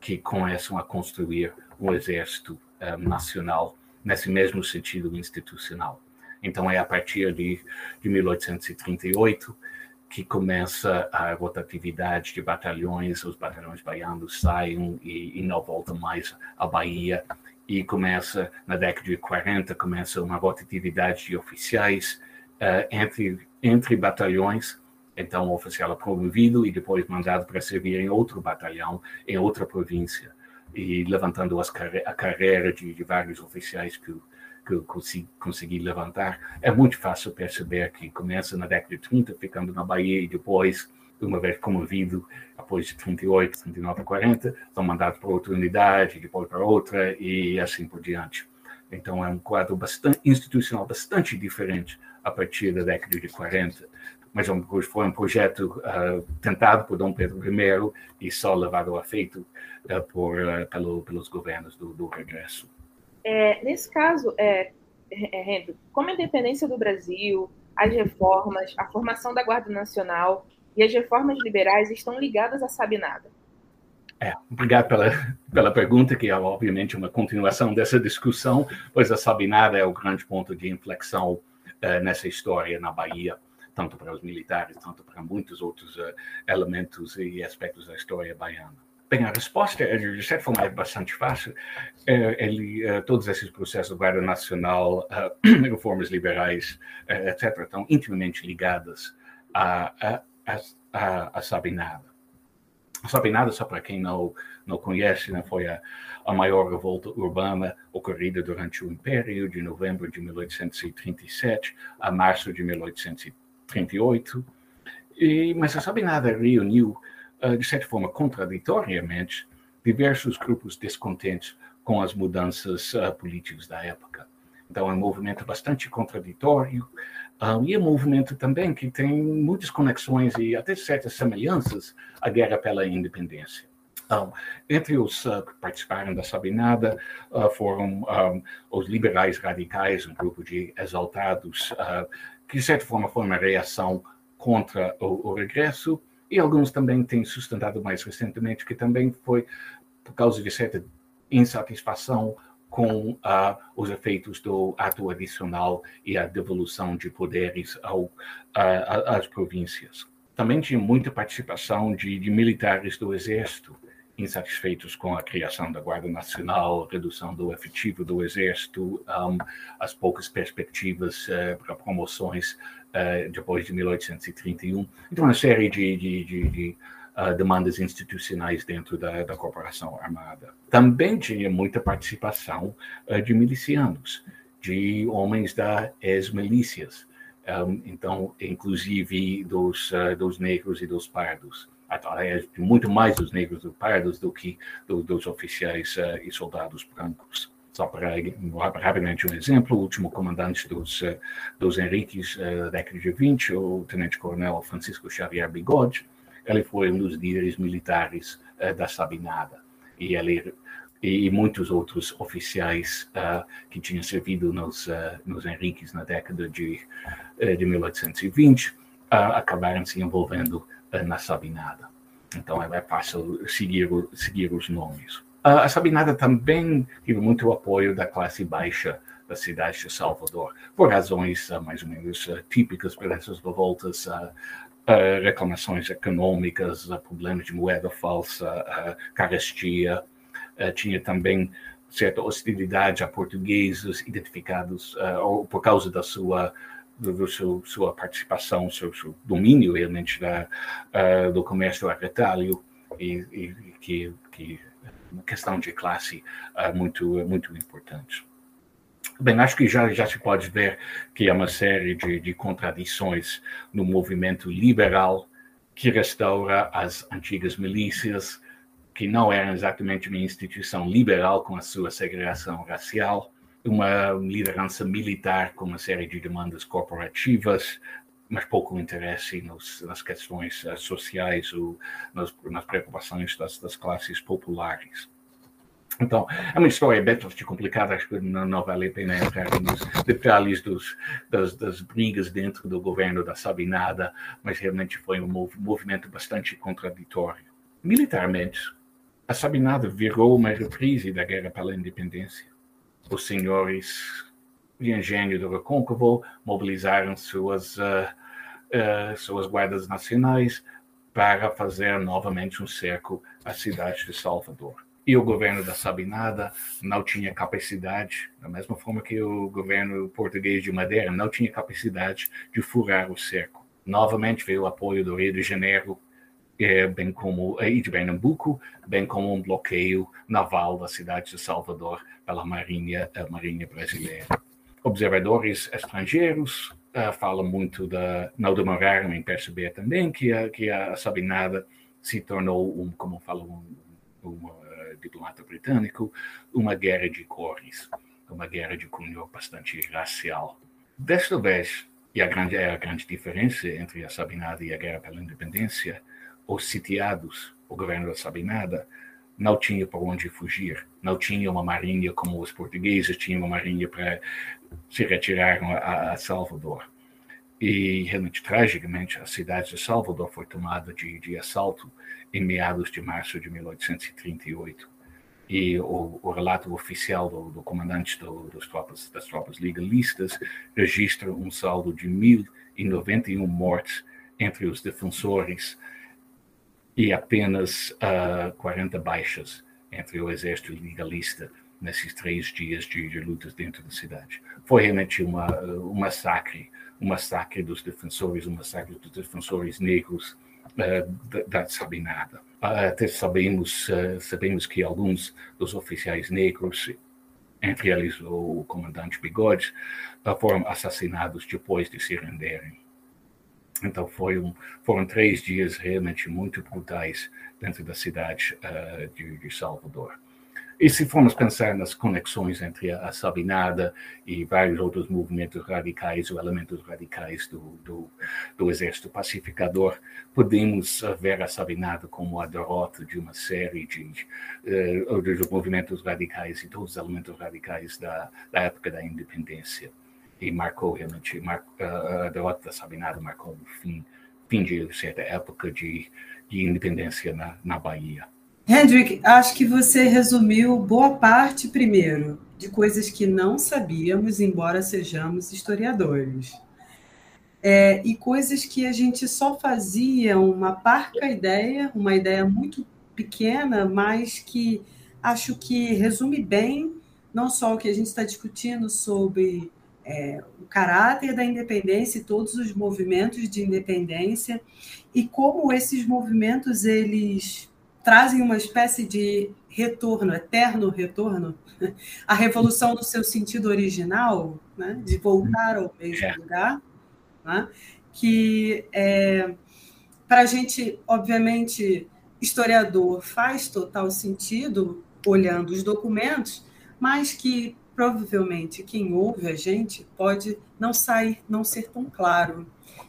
S3: que começam a construir um exército um, nacional nesse mesmo sentido institucional. Então, é a partir de, de 1838 que começa a rotatividade de batalhões, os batalhões baianos saem e, e não voltam mais à Bahia, e começa, na década de 40, começa uma rotatividade de oficiais uh, entre, entre batalhões, então o oficial é promovido e depois mandado para servir em outro batalhão, em outra província e levantando as, a carreira de, de vários oficiais que, que eu consegui, consegui, levantar. É muito fácil perceber que começa na década de 30, ficando na Bahia, e depois, uma vez promovido, depois de 38, 39, 40, são mandados para outra unidade, depois para outra, e assim por diante. Então, é um quadro bastante institucional bastante diferente a partir da década de 40 mas foi um projeto uh, tentado por Dom Pedro I e só levado a feito uh, por, uh, pelo, pelos governos do, do regresso.
S2: É, nesse caso, é, é, como a independência do Brasil, as reformas, a formação da Guarda Nacional e as reformas liberais estão ligadas à Sabinada?
S3: É, obrigado pela, pela pergunta, que é obviamente uma continuação dessa discussão, pois a Sabinada é o grande ponto de inflexão nessa história na Bahia tanto para os militares, tanto para muitos outros uh, elementos e aspectos da história baiana. Bem, a resposta, é, de certa forma, é bastante fácil. É, ele, é, todos esses processos do Guarda Nacional, uh, reformas liberais, etc., estão intimamente ligadas a, a, a, a Sabinada. A Sabinada, só para quem não, não conhece, né, foi a, a maior revolta urbana ocorrida durante o Império, de novembro de 1837 a março de 1837. 38, e, mas a Sabinada reuniu, de certa forma, contraditoriamente, diversos grupos descontentes com as mudanças uh, políticas da época. Então, é um movimento bastante contraditório, uh, e é um movimento também que tem muitas conexões e até certas semelhanças à guerra pela independência. Um, entre os uh, que participaram da Sabinada uh, foram um, os liberais radicais, um grupo de exaltados que de certa forma foi uma reação contra o, o regresso, e alguns também têm sustentado mais recentemente que também foi por causa de certa insatisfação com uh, os efeitos do ato adicional e a devolução de poderes ao, uh, às províncias. Também tinha muita participação de, de militares do exército, insatisfeitos com a criação da Guarda Nacional, redução do efetivo do Exército, um, as poucas perspectivas uh, para promoções uh, depois de 1831. Então, uma série de, de, de, de uh, demandas institucionais dentro da, da corporação armada. Também tinha muita participação de milicianos, de homens da ex-milícias, um, então, inclusive dos, dos negros e dos pardos muito mais dos negros e pardos do que do, dos oficiais uh, e soldados brancos. Só para rapidamente um exemplo, o último comandante dos, uh, dos Henriques uh, da década de 20, o tenente-coronel Francisco Xavier Bigode, ele foi um dos líderes militares uh, da Sabinada. E ele e, muitos outros oficiais uh, que tinham servido nos, uh, nos Henriques na década de, uh, de 1820 acabaram se envolvendo na Sabinada. Então é fácil seguir, seguir os nomes. A Sabinada também teve muito apoio da classe baixa da cidade de Salvador, por razões mais ou menos típicas para essas revoltas Uh, reclamações econômicas, uh, problemas de moeda falsa, uh, carestia, tinha também certa hostilidade a portugueses identificados por causa da sua do, do seu, sua participação, seu, seu domínio realmente da, do comércio a retalho e, e, que, que uma questão de classe muito muito importante. Bem, acho que já, já se pode ver que há uma série de, de contradições no movimento liberal que restaura as antigas milícias, que não era exatamente uma instituição liberal com a sua segregação racial, uma liderança militar com uma série de demandas corporativas, mas pouco interesse nos, nas questões uh, sociais ou nas, nas preocupações das, das, classes populares. Então, é uma história bastante complicada, acho que não, não vale a pena entrar nos detalhes dos, das, das, brigas dentro do governo da Sabinada, mas realmente foi um mov movimento bastante contraditório. Militarmente, a Sabinada virou uma reprise da guerra pela independência. Os senhores de engenho do Recôncavo mobilizaram suas, uh, uh, suas guardas nacionais para fazer novamente um cerco à cidade de Salvador. E o governo da Sabinada não tinha capacidade, da mesma forma que o governo português de Madeira não tinha capacidade de furar o cerco. Novamente veio o apoio do Rio de Janeiro é, bem como e de Pernambuco, bem como um bloqueio naval da cidade de Salvador pela Marinha, Marinha Brasileira. Observadores estrangeiros uh, falam muito da, não demoraram em perceber também que a, que a Sabinada se tornou, um, como fala um, um uh, diplomata britânico, uma guerra de cores, uma guerra de cunho bastante racial. Desta vez, e a grande, é a grande diferença entre a Sabinada e a Guerra pela Independência, os sitiados, o governo da Sabinada, não tinha para onde fugir, não tinha uma marinha como os portugueses tinham uma marinha para se retirar a, a Salvador. E realmente, tragicamente, a cidade de Salvador foi tomada de, de assalto em meados de março de 1838. E o, o relato oficial do, do comandante do, dos tropas, das tropas legalistas registra um saldo de 1.091 mortes entre os defensores e apenas uh, ah, 40 baixas entre o exército legalista nesses três dias de, de lutas dentro da cidade. Foi realmente uma, um massacre, um massacre dos defensores, um massacre dos defensores negros uh, da, da, Sabinada. Até sabemos, uh, sabemos que alguns dos oficiais negros, entre eles o comandante Bigode, foram assassinados depois de se renderem. Então um, foram três dias realmente muito brutais dentro da cidade uh, de, de, Salvador. E se formos pensar nas conexões entre a, a Sabinada e vários outros movimentos radicais ou elementos radicais do, do, do exército pacificador, podemos uh, ver a Sabinada como a derrota de uma série de, de movimentos radicais e todos os elementos radicais da, da época da independência e marcou realmente, marcou, a derrota da Sabinada marcou o fim, fim de certa época de, de independência na, na Bahia.
S1: Hendrik, acho que você resumiu boa parte, primeiro, de coisas que não sabíamos, embora sejamos historiadores. É, e coisas que a gente só fazia uma parca ideia, uma ideia muito pequena, mas que acho que resume bem não só o que a gente está discutindo sobre é, o caráter da independência e todos os movimentos de independência e como esses movimentos eles trazem uma espécie de retorno, eterno retorno, à revolução no seu sentido original, né, de voltar ao mesmo é. lugar, né, que é, para a gente, obviamente, historiador faz total sentido olhando os documentos, mas que provavelmente quem ouve a gente pode não sair, não ser tão claro.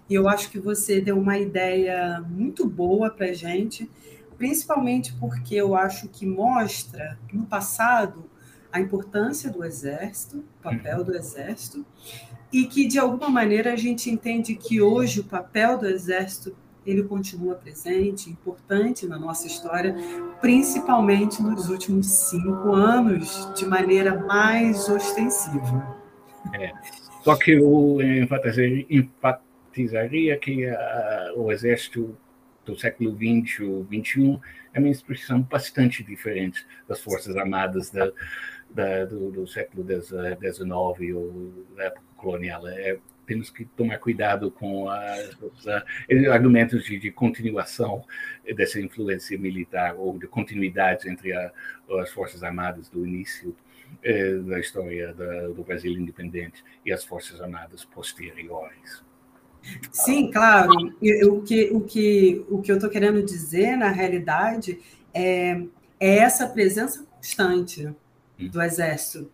S1: E eu acho que você deu uma ideia muito boa para a gente, principalmente porque eu acho que mostra, no passado, a importância do exército, o papel do exército, e que de alguma maneira a gente entende que hoje o papel do exército ele continua presente, importante na nossa história, principalmente nos últimos cinco anos, de maneira mais ostensiva.
S3: É. Só que eu enfatizaria que uh, o exército do século XX ou XXI é uma instituição bastante diferente das forças armadas da, da, do, do, século XIX ou da época colonial. É temos que tomar cuidado com os argumentos de, de, continuação dessa influência militar ou de continuidade entre a, as forças armadas do início eh, da história da, do Brasil independente e as forças armadas posteriores.
S1: Sim, claro. O que, o que, o que eu estou querendo dizer, na realidade, é, é essa presença constante do Exército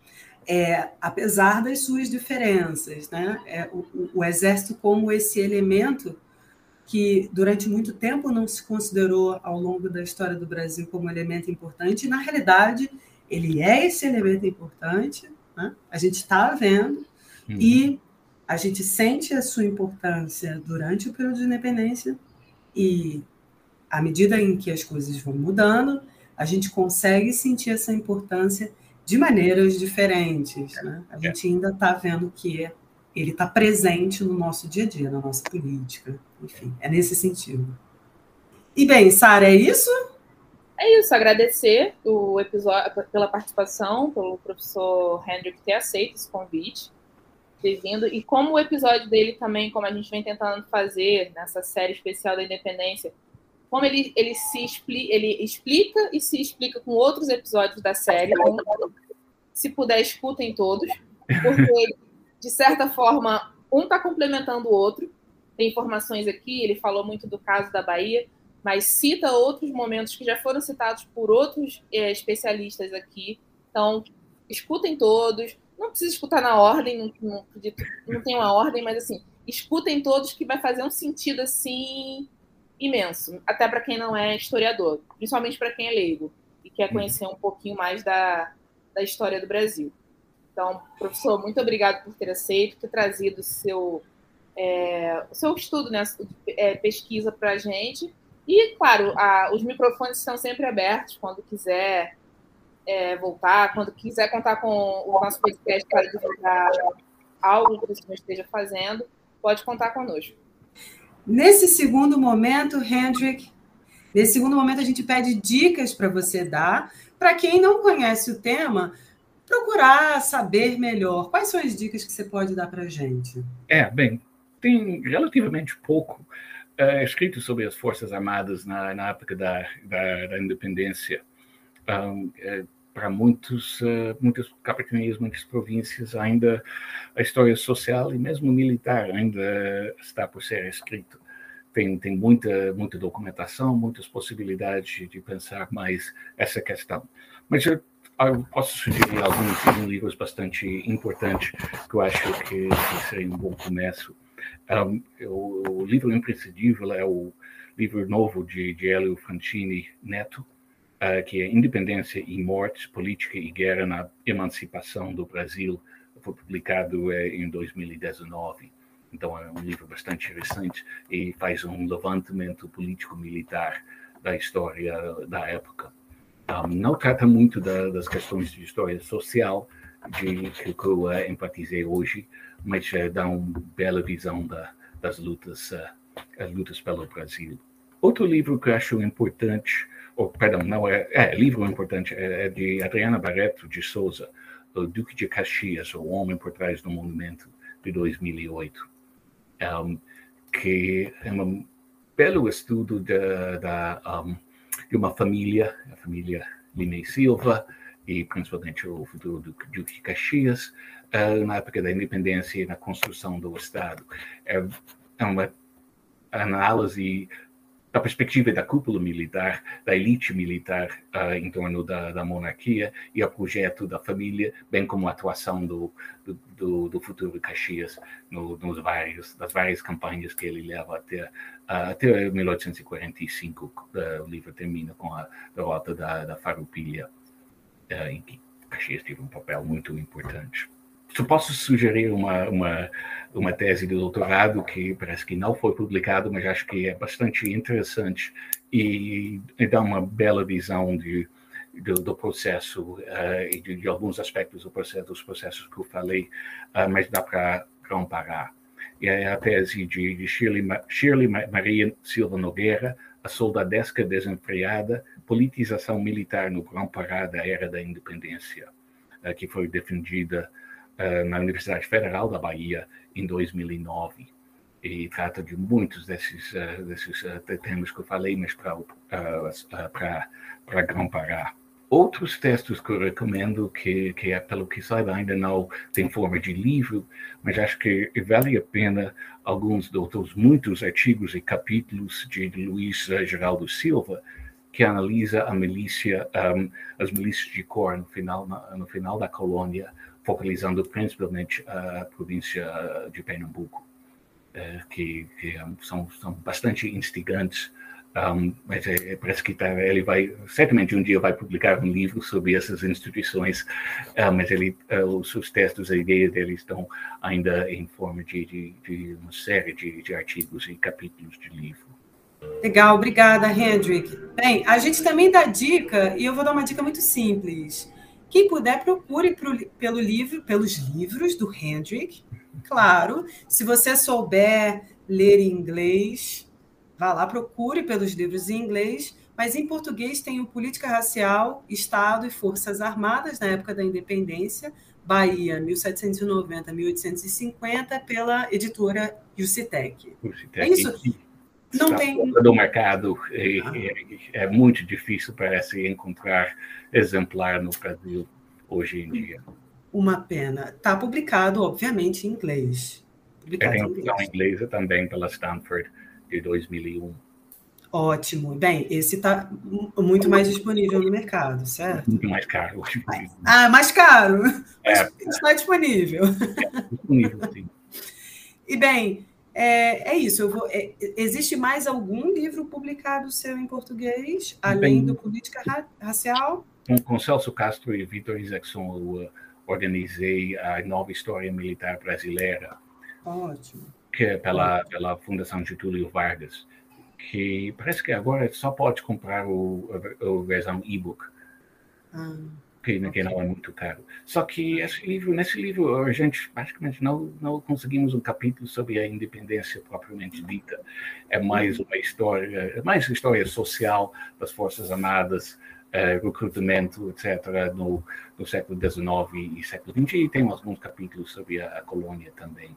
S1: é, apesar das suas diferenças, né? É, o, o, exército como esse elemento que durante muito tempo não se considerou ao longo da história do Brasil como elemento importante, e na realidade ele é esse elemento importante, né? a gente está vendo, uhum. e a gente sente a sua importância durante o período de independência, e à medida em que as coisas vão mudando, a gente consegue sentir essa importância de maneiras diferentes. Né? A gente ainda está vendo que ele está presente no nosso dia a dia, na nossa política. Enfim, é nesse sentido. E bem, Sara, é isso?
S2: É isso, agradecer o episódio pela participação, pelo professor Hendrick ter aceito esse convite, ter vindo. E como o episódio dele também, como a gente vem tentando fazer nessa série especial da independência, como ele, ele se expli ele explica e se explica com outros episódios da série. Então, se puder, escutem todos, porque, de certa forma, um está complementando o outro. Tem informações aqui, ele falou muito do caso da Bahia, mas cita outros momentos que já foram citados por outros é, especialistas aqui. Então, escutem todos. Não precisa escutar na ordem, não, não, não tem uma ordem, mas assim, escutem todos que vai fazer um sentido assim imenso, até para quem não é historiador, principalmente para quem é leigo e quer uhum. conhecer um pouquinho mais da, da história do Brasil. Então, professor, muito obrigado por ter aceito, ter trazido o seu, é, o seu estudo, né, é, pesquisa para a gente. E, claro, a, os microfones estão sempre abertos quando quiser é, voltar, quando quiser contar com o nosso podcast para divulgar algo que senhor esteja fazendo, pode contar conosco.
S1: Nesse segundo momento, Hendrik, nesse segundo momento a gente pede dicas para você dar, para quem não conhece o tema, procurar saber melhor. Quais são as dicas que você pode dar para a gente?
S3: É, bem, tem relativamente pouco é, escrito sobre as Forças Armadas na, na época da, da, da independência. Um, é, para muitos, uh, muitas capitanias, muitas províncias, ainda a história social e mesmo militar ainda está por ser escrito. Tem, tem muita, muita documentação, muitas possibilidades de pensar mais essa questão. Mas eu, eu posso sugerir alguns livros bastante importantes que eu acho que, seria um bom começo. Um, o, o, livro imprescindível é o livro novo de, de Hélio Francini Neto, que é Independência e Morte, Política e Guerra na Emancipação do Brasil, foi publicado uh, em 2019. Então é um livro bastante recente e faz um levantamento político-militar da história da época. Um, não trata muito da, das questões de história social de que eu uh, empatizei hoje, mas uh, dá uma bela visão da, das lutas, uh, as lutas pelo Brasil. Outro livro que eu acho importante oh, perdão, não é, é livro importante, é, é, de Adriana Barreto de Souza, O Duque de Caxias, O Homem por Trás do Monumento, de 2008, um, que é um belo estudo da, da um, de uma família, a família Linei Silva, e principalmente o futuro do Duque de Caxias, uh, na época da independência e na construção do Estado. É, é uma análise da perspectiva da cúpula militar, da elite militar uh, em torno da, da, monarquia e o projeto da família, bem como a atuação do, do, do futuro Caxias no, nos vários, das várias campanhas que ele leva até, uh, até 1845. Uh, o livro termina com a derrota da, da Farroupilha, em que Caxias teve um papel muito importante. Se posso sugerir uma, uma, uma tese de doutorado que parece que não foi publicado, mas acho que é bastante interessante e, e dá uma bela visão de, do, do processo uh, e de, de, alguns aspectos do processo, dos processos que eu falei, uh, mas dá para comparar. É a tese de, de Shirley, Shirley Maria Silva Nogueira, A Soldadesca Desenfreada, Politização Militar no Grão-Pará da Era da Independência, uh, que foi defendida na Universidade Federal da Bahia em 2009 e trata de muitos desses, uh, desses uh, temas que eu falei, mas para para Grão-Pará. Outros textos que eu recomendo, que, que é, pelo que saiba, ainda não tem forma de livro, mas acho que vale a pena alguns dos muitos artigos e capítulos de Luiz Geraldo Silva, que analisa a milícia, um, as milícias de cor no final, no final da colônia, focalizando principalmente a província de Pernambuco, eh, que, que são, são bastante instigantes. Um, mas é, é, parece que tá, ele vai, certamente um dia vai publicar um livro sobre essas instituições, uh, mas ele, uh, os, os textos, a ideia dele estão ainda em forma de, de, de uma série de, de artigos e capítulos de livro.
S1: Legal, obrigada, Hendrik. Bem, a gente também dá dica, e eu vou dar uma dica muito simples. Quem puder, procure pro, pelo livro, pelos livros do Hendrick. Claro, se você souber ler em inglês, vá lá, procure pelos livros em inglês. Mas em português tem o Política Racial, Estado e Forças Armadas na época da Independência, Bahia, 1790-1850, pela editora Jucitec. É isso?
S3: Não tem. do mercado é, é, é, muito difícil, parece, encontrar exemplar no Brasil hoje em dia.
S1: Uma pena. Está publicado, obviamente, em inglês.
S3: Publicado é, tem opção em inglês também pela Stanford de 2001.
S1: Ótimo. Bem, esse está muito mais disponível no mercado, certo?
S3: Muito mais caro.
S1: Ah, mais caro. É, está disponível. É, disponível, sim. E bem, é, é isso. Vou, é, existe mais algum livro publicado seu em português, além Bem, do Política Ra Racial?
S3: Com, com, Celso Castro e Vitor Isaacson, eu uh, organizei a nova história militar brasileira.
S1: Ótimo.
S3: Que é pela, pela Fundação Getúlio Vargas, que parece que agora só pode comprar o, a, a versão e-book. Ah que, que não é muito caro. Só que esse livro, nesse livro a gente praticamente não, não conseguimos um capítulo sobre a independência propriamente dita. É mais uma história, é mais história social das Forças Armadas, é, recrutamento, etc., no, no século XIX e século XX, e tem alguns capítulos sobre a, a colônia também.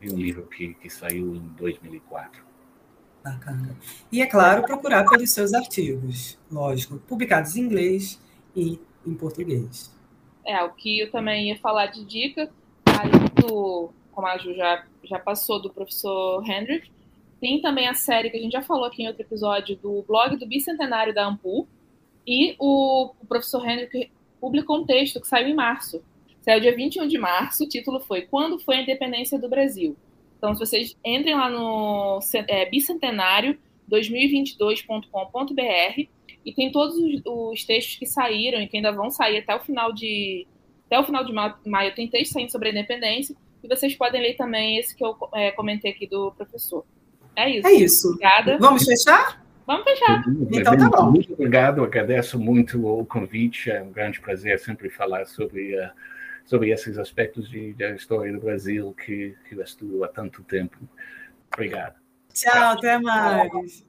S3: E um livro que, que saiu em 2004.
S1: Bacana. E, é claro, procurar pelos seus artigos, lógico, publicados em inglês e em português.
S2: É, o que eu também ia falar de dica, além do, como a Ju já, já passou, do professor Hendrick, tem também a série que a gente já falou aqui em outro episódio do blog do Bicentenário da Ampul, e o, o professor Hendrick publicou um texto que saiu em março. Saiu dia 21 de março, o título foi Quando foi a Independência do Brasil? Então, se vocês entrem lá no é, bicentenário 2022.com.br, e tem todos os, os, textos que saíram e que ainda vão sair até o final de até o final de maio. Tem textos saindo sobre a independência e vocês podem ler também esse que eu é, comentei aqui do professor. É isso.
S1: É isso. Obrigada. Vamos fechar?
S2: Vamos fechar.
S1: Então tá bom.
S3: Muito obrigado, agradeço muito o convite. É um grande prazer sempre falar sobre, uh, sobre esses aspectos de, da história do Brasil que, que eu estudo há tanto tempo. Obrigado.
S1: Tchau, até mais.